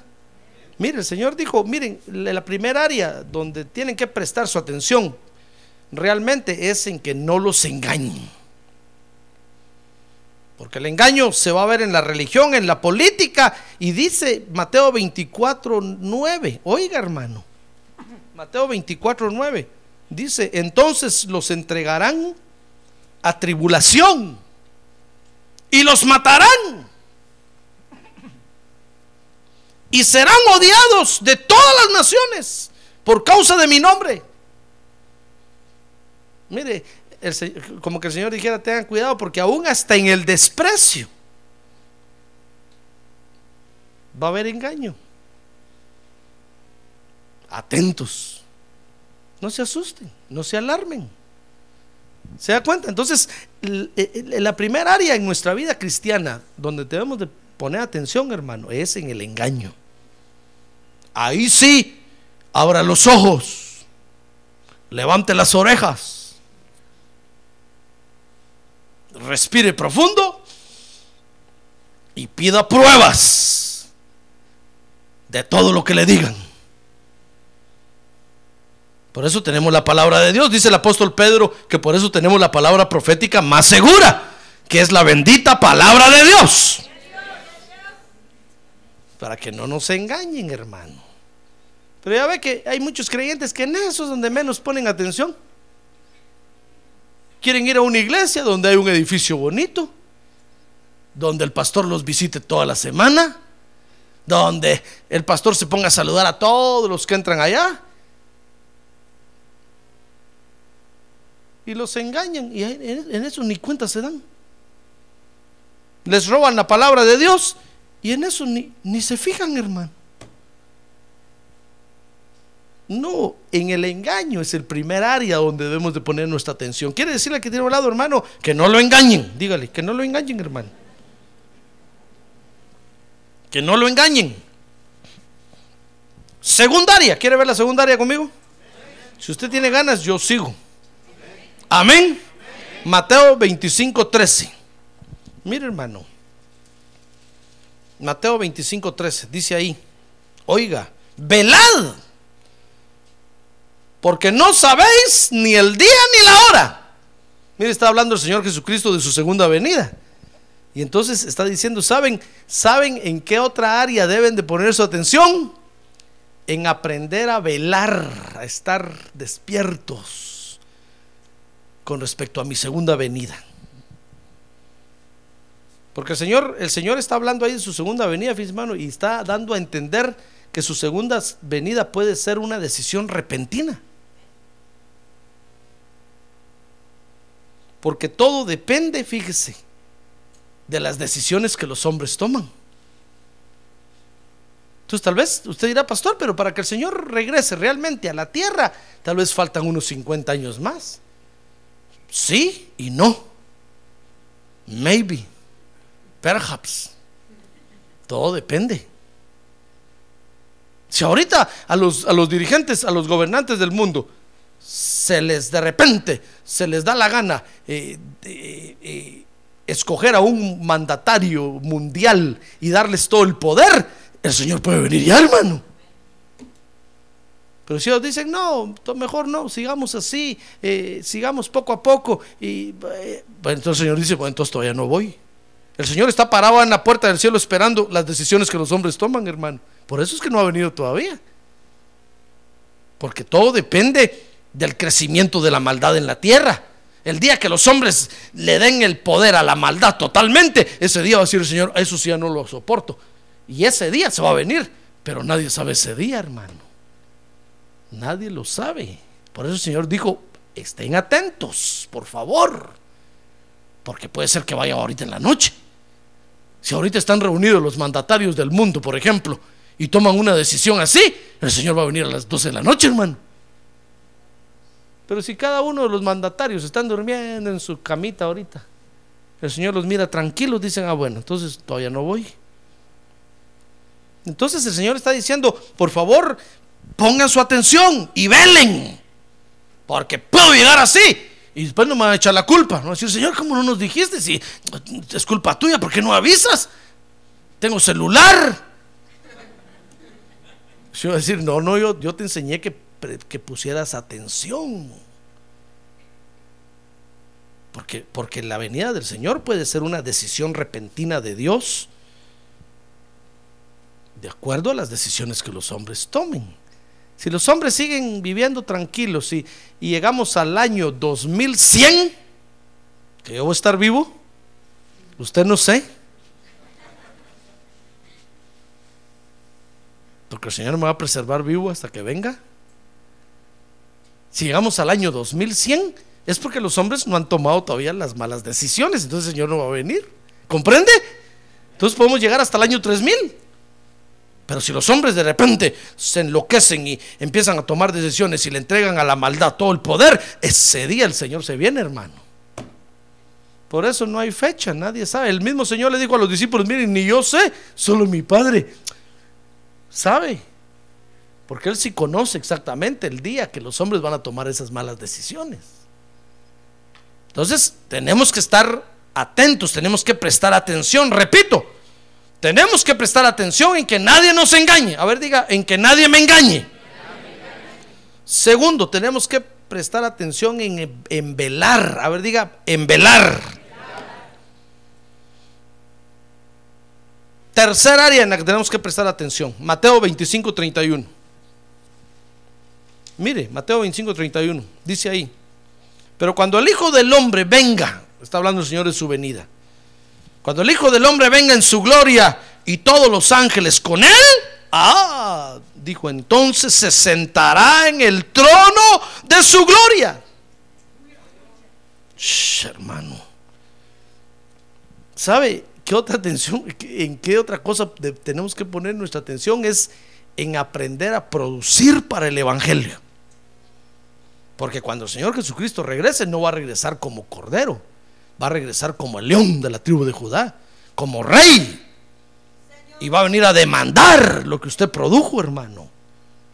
Mire, el Señor dijo, miren, la primera área donde tienen que prestar su atención realmente es en que no los engañen. Porque el engaño se va a ver en la religión, en la política. Y dice Mateo 24, 9. Oiga, hermano. Mateo 24, 9. Dice, entonces los entregarán a tribulación y los matarán. Y serán odiados de todas las naciones por causa de mi nombre. Mire, como que el Señor dijera, tengan cuidado porque aún hasta en el desprecio va a haber engaño. Atentos. No se asusten, no se alarmen. ¿Se da cuenta? Entonces, la primera área en nuestra vida cristiana donde debemos de poner atención, hermano, es en el engaño. Ahí sí, abra los ojos, levante las orejas, respire profundo y pida pruebas de todo lo que le digan. Por eso tenemos la palabra de Dios. Dice el apóstol Pedro que por eso tenemos la palabra profética más segura, que es la bendita palabra de Dios. Para que no nos engañen, hermano. Pero ya ve que hay muchos creyentes que en eso es donde menos ponen atención. Quieren ir a una iglesia donde hay un edificio bonito, donde el pastor los visite toda la semana, donde el pastor se ponga a saludar a todos los que entran allá y los engañan y en eso ni cuenta se dan. Les roban la palabra de Dios y en eso ni, ni se fijan, hermano. No, en el engaño es el primer área donde debemos de poner nuestra atención. Quiere decirle que tiene un lado, hermano, que no lo engañen. Dígale, que no lo engañen, hermano. Que no lo engañen. Secundaria, ¿quiere ver la secundaria conmigo? Si usted tiene ganas, yo sigo. Amén. Mateo 25, 13. Mire, hermano. Mateo 25, 13. Dice ahí: Oiga, velad. Porque no sabéis ni el día ni la hora. Mire, está hablando el Señor Jesucristo de su segunda venida. Y entonces está diciendo, ¿saben, ¿saben en qué otra área deben de poner su atención? En aprender a velar, a estar despiertos con respecto a mi segunda venida. Porque el Señor, el Señor está hablando ahí de su segunda venida, hermano, y está dando a entender que su segunda venida puede ser una decisión repentina. Porque todo depende, fíjese, de las decisiones que los hombres toman. Entonces tal vez usted dirá, pastor, pero para que el Señor regrese realmente a la tierra, tal vez faltan unos 50 años más. Sí y no. Maybe. Perhaps. Todo depende. Si ahorita a los, a los dirigentes, a los gobernantes del mundo, se les de repente, se les da la gana eh, eh, escoger a un mandatario mundial y darles todo el poder, el Señor puede venir ya, hermano. Pero si ellos dicen, no, mejor no, sigamos así, eh, sigamos poco a poco. Y bueno, entonces el Señor dice, bueno, entonces todavía no voy. El Señor está parado en la puerta del cielo esperando las decisiones que los hombres toman, hermano. Por eso es que no ha venido todavía. Porque todo depende del crecimiento de la maldad en la tierra. El día que los hombres le den el poder a la maldad totalmente, ese día va a decir el Señor, eso sí ya no lo soporto. Y ese día se va a venir, pero nadie sabe ese día, hermano. Nadie lo sabe. Por eso el Señor dijo, estén atentos, por favor. Porque puede ser que vaya ahorita en la noche. Si ahorita están reunidos los mandatarios del mundo, por ejemplo, y toman una decisión así, el Señor va a venir a las 12 de la noche, hermano. Pero si cada uno de los mandatarios están durmiendo en su camita ahorita, el Señor los mira tranquilos, dicen, ah, bueno, entonces todavía no voy. Entonces el Señor está diciendo, por favor, pongan su atención y velen, porque puedo llegar así. Y después no me van a echar la culpa. No decir, Señor, ¿cómo no nos dijiste? Si es culpa tuya, ¿por qué no avisas? Tengo celular. Yo decir, no, no, yo, yo te enseñé que que pusieras atención. Porque, porque la venida del Señor puede ser una decisión repentina de Dios de acuerdo a las decisiones que los hombres tomen. Si los hombres siguen viviendo tranquilos y, y llegamos al año 2100, que yo voy a estar vivo, usted no sé. Porque el Señor me va a preservar vivo hasta que venga. Si llegamos al año 2100, es porque los hombres no han tomado todavía las malas decisiones. Entonces el Señor no va a venir. ¿Comprende? Entonces podemos llegar hasta el año 3000. Pero si los hombres de repente se enloquecen y empiezan a tomar decisiones y le entregan a la maldad todo el poder, ese día el Señor se viene, hermano. Por eso no hay fecha, nadie sabe. El mismo Señor le dijo a los discípulos, miren, ni yo sé, solo mi Padre sabe. Porque Él sí conoce exactamente el día que los hombres van a tomar esas malas decisiones. Entonces, tenemos que estar atentos, tenemos que prestar atención. Repito, tenemos que prestar atención en que nadie nos engañe. A ver, diga, en que nadie me engañe. Segundo, tenemos que prestar atención en, en velar. A ver, diga, en velar. Tercer área en la que tenemos que prestar atención. Mateo 25, 31. Mire, Mateo 25, 31, dice ahí, pero cuando el Hijo del Hombre venga, está hablando el Señor de su venida, cuando el Hijo del Hombre venga en su gloria y todos los ángeles con él, ah, dijo entonces se sentará en el trono de su gloria. Hermano, ¿sabe qué otra atención, en qué otra cosa tenemos que poner nuestra atención? Es en aprender a producir para el Evangelio. Porque cuando el Señor Jesucristo regrese, no va a regresar como cordero, va a regresar como el león de la tribu de Judá, como rey. Y va a venir a demandar lo que usted produjo, hermano.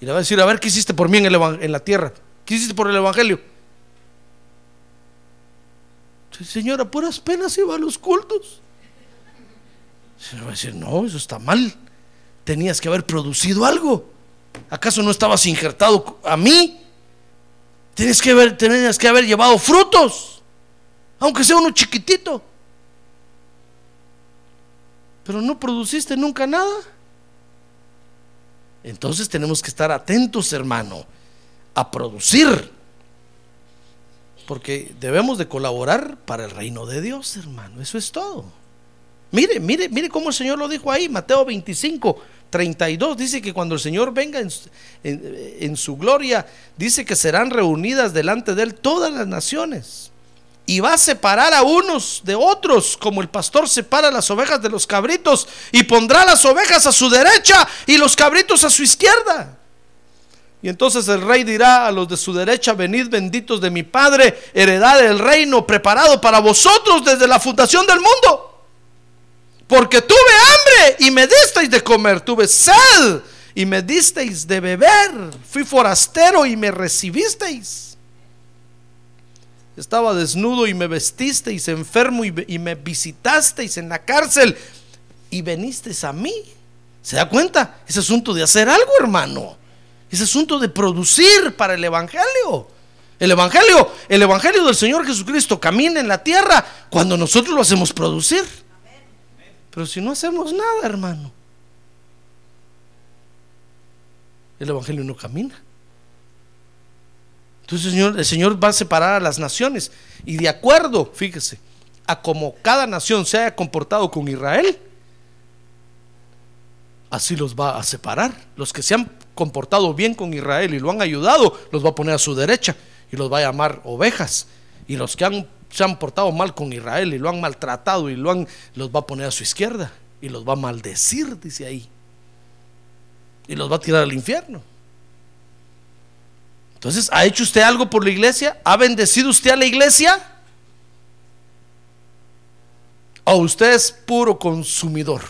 Y le va a decir, a ver, ¿qué hiciste por mí en, el en la tierra? ¿Qué hiciste por el Evangelio? Señora, puras penas iba a los cultos. Se va a decir, no, eso está mal. Tenías que haber producido algo. ¿Acaso no estabas injertado a mí? Tienes que haber, tenías que haber llevado frutos, aunque sea uno chiquitito. Pero no produciste nunca nada. Entonces tenemos que estar atentos, hermano, a producir. Porque debemos de colaborar para el reino de Dios, hermano. Eso es todo. Mire, mire, mire cómo el Señor lo dijo ahí, Mateo 25, 32. Dice que cuando el Señor venga en, su- en- en su gloria, dice que serán reunidas delante de Él todas las naciones. Y va a separar a unos de otros, como el pastor separa las ovejas de los cabritos, y pondrá las ovejas a su derecha y los cabritos a su izquierda. Y entonces el rey dirá a los de su derecha, venid benditos de mi Padre, heredad el reino preparado para vosotros desde la fundación del mundo. Porque tuve hambre y me disteis de comer, tuve sed y me disteis de beber, fui forastero y me recibisteis. Estaba desnudo y me vestisteis, enfermo y, y me visitasteis en la cárcel y venisteis a mí. ¿Se da cuenta? Es asunto de hacer algo, hermano. Es asunto de producir para el Evangelio. El Evangelio, el Evangelio del Señor Jesucristo camina en la tierra cuando nosotros lo hacemos producir. Pero si no hacemos nada, hermano, el Evangelio no camina. Entonces el Señor, el Señor va a separar a las naciones y de acuerdo, fíjese, a como cada nación se haya comportado con Israel, así los va a separar. Los que se han comportado bien con Israel y lo han ayudado, los va a poner a su derecha y los va a llamar ovejas. Y los que han, se han portado mal con Israel y lo han maltratado y lo han, los va a poner a su izquierda y los va a maldecir, dice ahí. Y los va a tirar al infierno. Entonces, ¿ha hecho usted algo por la iglesia? ¿Ha bendecido usted a la iglesia? ¿O usted es puro consumidor?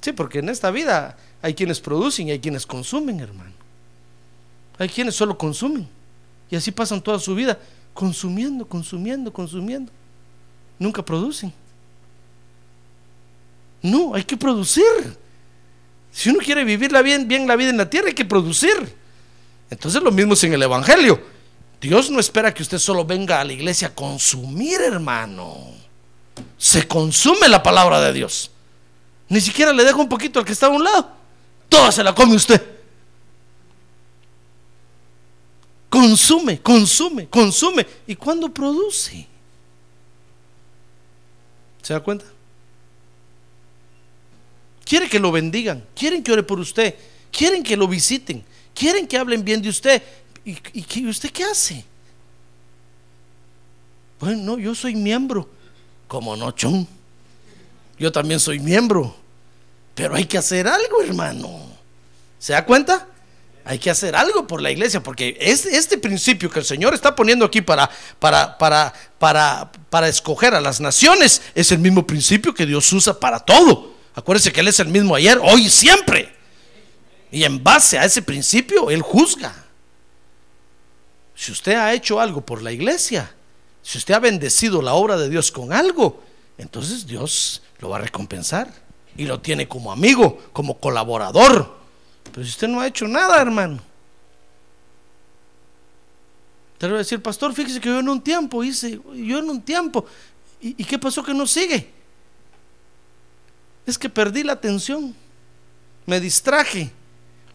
Sí, porque en esta vida hay quienes producen y hay quienes consumen, hermano. Hay quienes solo consumen. Y así pasan toda su vida consumiendo, consumiendo, consumiendo. Nunca producen. No, hay que producir. Si uno quiere vivir la bien, bien la vida en la tierra, hay que producir. Entonces lo mismo es en el Evangelio. Dios no espera que usted solo venga a la iglesia a consumir, hermano. Se consume la palabra de Dios. Ni siquiera le deja un poquito al que está a un lado. Toda se la come usted. Consume, consume, consume. ¿Y cuándo produce? ¿Se da cuenta? Quiere que lo bendigan, quieren que ore por usted, quieren que lo visiten, quieren que hablen bien de usted. ¿Y, usted qué hace? Bueno, no, yo soy miembro. Como no, chon. Yo también soy miembro. Pero hay que hacer algo, hermano. ¿Se da cuenta? Hay que hacer algo por la iglesia, porque es este principio que el Señor está poniendo aquí para, para, para, para, para escoger a las naciones es el mismo principio que Dios usa para todo. Acuérdese que Él es el mismo ayer, hoy y siempre. Y en base a ese principio, Él juzga. Si usted ha hecho algo por la iglesia, si usted ha bendecido la obra de Dios con algo, entonces Dios lo va a recompensar y lo tiene como amigo, como colaborador. Pero si usted no ha hecho nada, hermano, lo voy a decir, pastor, fíjese que yo en un tiempo hice, yo en un tiempo, ¿y, y qué pasó que no sigue? Es que perdí la atención, me distraje.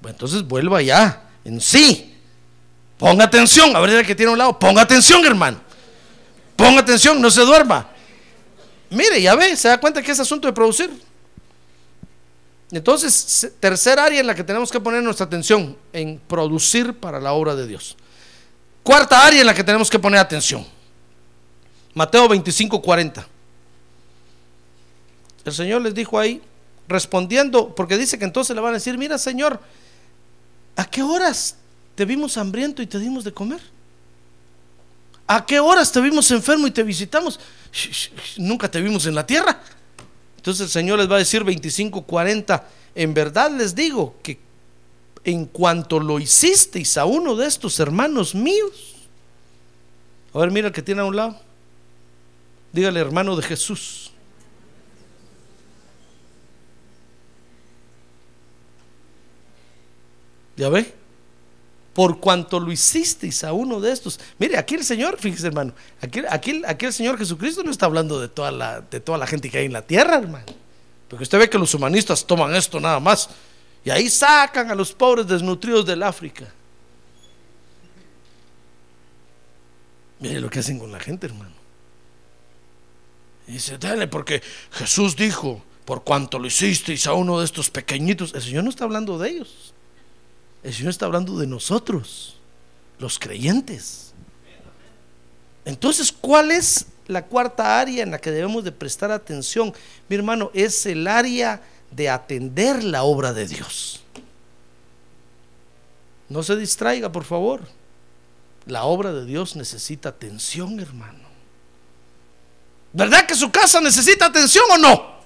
Bueno, entonces vuelva ya, en sí. Ponga atención, a ver el que tiene a un lado, ponga atención, hermano. Ponga atención, no se duerma. Mire, ya ve, se da cuenta que es asunto de producir. Entonces, tercer área en la que tenemos que poner nuestra atención, en producir para la obra de Dios. Cuarta área en la que tenemos que poner atención. Mateo 25, 40. El Señor les dijo ahí, respondiendo, porque dice que entonces le van a decir, mira Señor, ¿a qué horas te vimos hambriento y te dimos de comer? ¿A qué horas te vimos enfermo y te visitamos? Nunca te vimos en la tierra. Entonces el Señor les va a decir 25, 40. En verdad les digo que en cuanto lo hicisteis a uno de estos hermanos míos, a ver, mira el que tiene a un lado. Dígale, hermano de Jesús. ¿Ya ve? Por cuanto lo hicisteis a uno de estos. Mire, aquí el Señor, fíjese hermano, aquí, aquí, aquí el Señor Jesucristo no está hablando de toda, la, de toda la gente que hay en la tierra, hermano. Porque usted ve que los humanistas toman esto nada más. Y ahí sacan a los pobres desnutridos del África. Mire lo que hacen con la gente, hermano. Y dice, dale, porque Jesús dijo, por cuanto lo hicisteis a uno de estos pequeñitos, el Señor no está hablando de ellos. El Señor está hablando de nosotros, los creyentes. Entonces, ¿cuál es la cuarta área en la que debemos de prestar atención? Mi hermano, es el área de atender la obra de Dios. No se distraiga, por favor. La obra de Dios necesita atención, hermano. ¿Verdad que su casa necesita atención o no?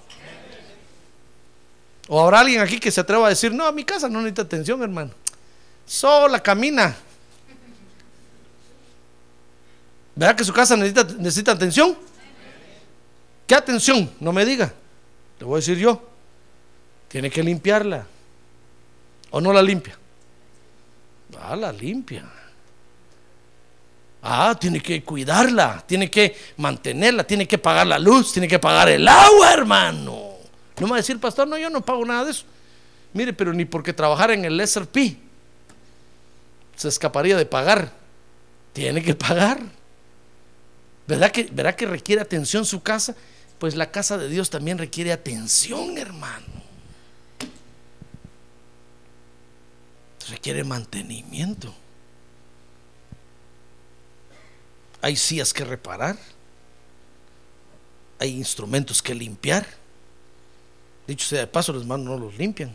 ¿O habrá alguien aquí que se atreva a decir, no, mi casa no necesita atención, hermano? Sola camina. ¿Verdad que su casa necesita, necesita atención? ¿Qué atención? No me diga. Le voy a decir yo. Tiene que limpiarla. ¿O no la limpia? Ah, la limpia. Ah, tiene que cuidarla, tiene que mantenerla, tiene que pagar la luz, tiene que pagar el agua, hermano. No me va a decir, pastor, no, yo no pago nada de eso. Mire, pero ni porque trabajar en el SRP se escaparía de pagar. Tiene que pagar. ¿Verdad que, ¿Verdad que requiere atención su casa? Pues la casa de Dios también requiere atención, hermano. Requiere mantenimiento. Hay sillas que reparar. Hay instrumentos que limpiar. Dicho sea de paso, los hermanos no los limpian.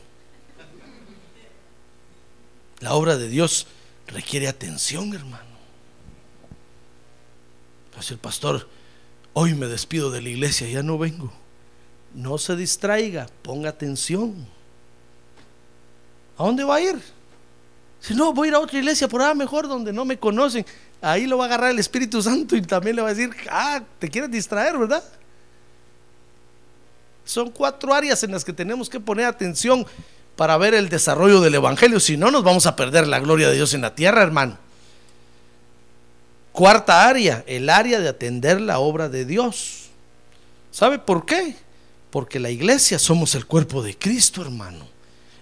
La obra de Dios requiere atención, hermano. Pues el pastor, hoy me despido de la iglesia, ya no vengo. No se distraiga, ponga atención. ¿A dónde va a ir? Si no, voy a ir a otra iglesia por allá mejor donde no me conocen. Ahí lo va a agarrar el Espíritu Santo y también le va a decir, ah, te quieres distraer, ¿verdad? Son cuatro áreas en las que tenemos que poner atención para ver el desarrollo del Evangelio. Si no, nos vamos a perder la gloria de Dios en la tierra, hermano. Cuarta área, el área de atender la obra de Dios. ¿Sabe por qué? Porque la iglesia somos el cuerpo de Cristo, hermano.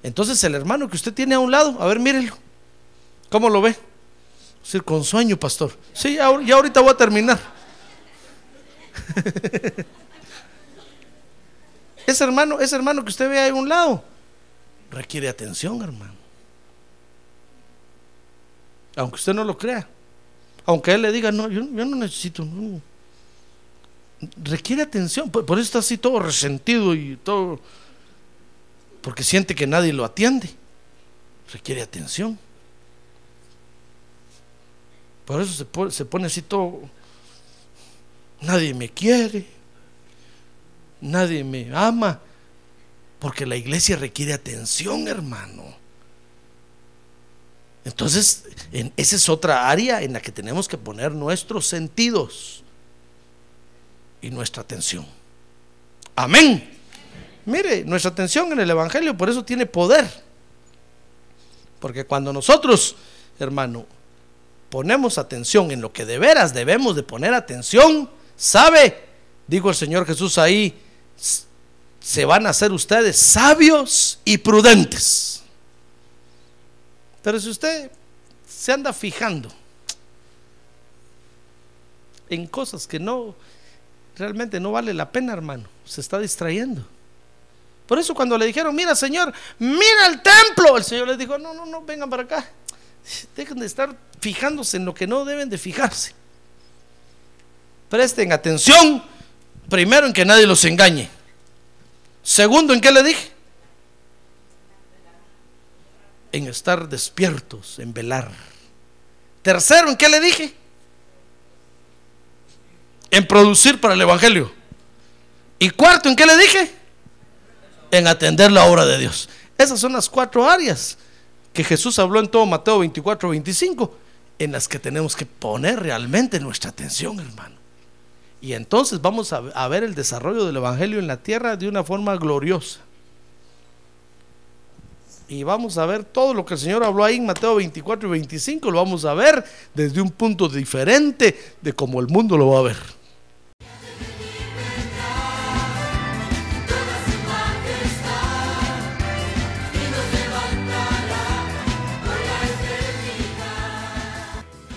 Entonces el hermano que usted tiene a un lado, a ver, mírelo. ¿Cómo lo ve? Sí, con sueño, pastor. Sí, ya, ahorita voy a terminar. *laughs* ese hermano, ese hermano que usted ve ahí a un lado, requiere atención, hermano. Aunque usted no lo crea. Aunque él le diga, no, yo, no necesito. Requiere atención. por eso está así todo resentido y todo. Porque siente que nadie lo atiende. Requiere atención. Por eso se pone, se pone así todo. Nadie me quiere. Nadie me ama. Porque la iglesia requiere atención, hermano. Entonces, en, esa es otra área en la que tenemos que poner nuestros sentidos y nuestra atención. Amén. Mire, nuestra atención en el Evangelio por eso tiene poder. Porque cuando nosotros, hermano, ponemos atención en lo que de veras debemos de poner atención, ¿sabe? Dijo el Señor Jesús ahí, se van a hacer ustedes sabios y prudentes. Pero si usted se anda fijando en cosas que no, realmente no vale la pena, hermano, se está distrayendo. Por eso cuando le dijeron, mira Señor, mira el templo, el Señor les dijo, no, no, no, vengan para acá. Dejen de estar fijándose en lo que no deben de fijarse. Presten atención, primero en que nadie los engañe. Segundo, ¿en qué le dije? En estar despiertos, en velar. Tercero, ¿en qué le dije? En producir para el Evangelio. Y cuarto, ¿en qué le dije? en atender la obra de Dios. Esas son las cuatro áreas que Jesús habló en todo Mateo 24, 25, en las que tenemos que poner realmente nuestra atención, hermano. Y entonces vamos a, ver el desarrollo del Evangelio en la tierra de una forma gloriosa. Y vamos a ver todo lo que el Señor habló ahí en Mateo 24 y 25, lo vamos a ver desde un punto diferente de cómo el mundo lo va a ver.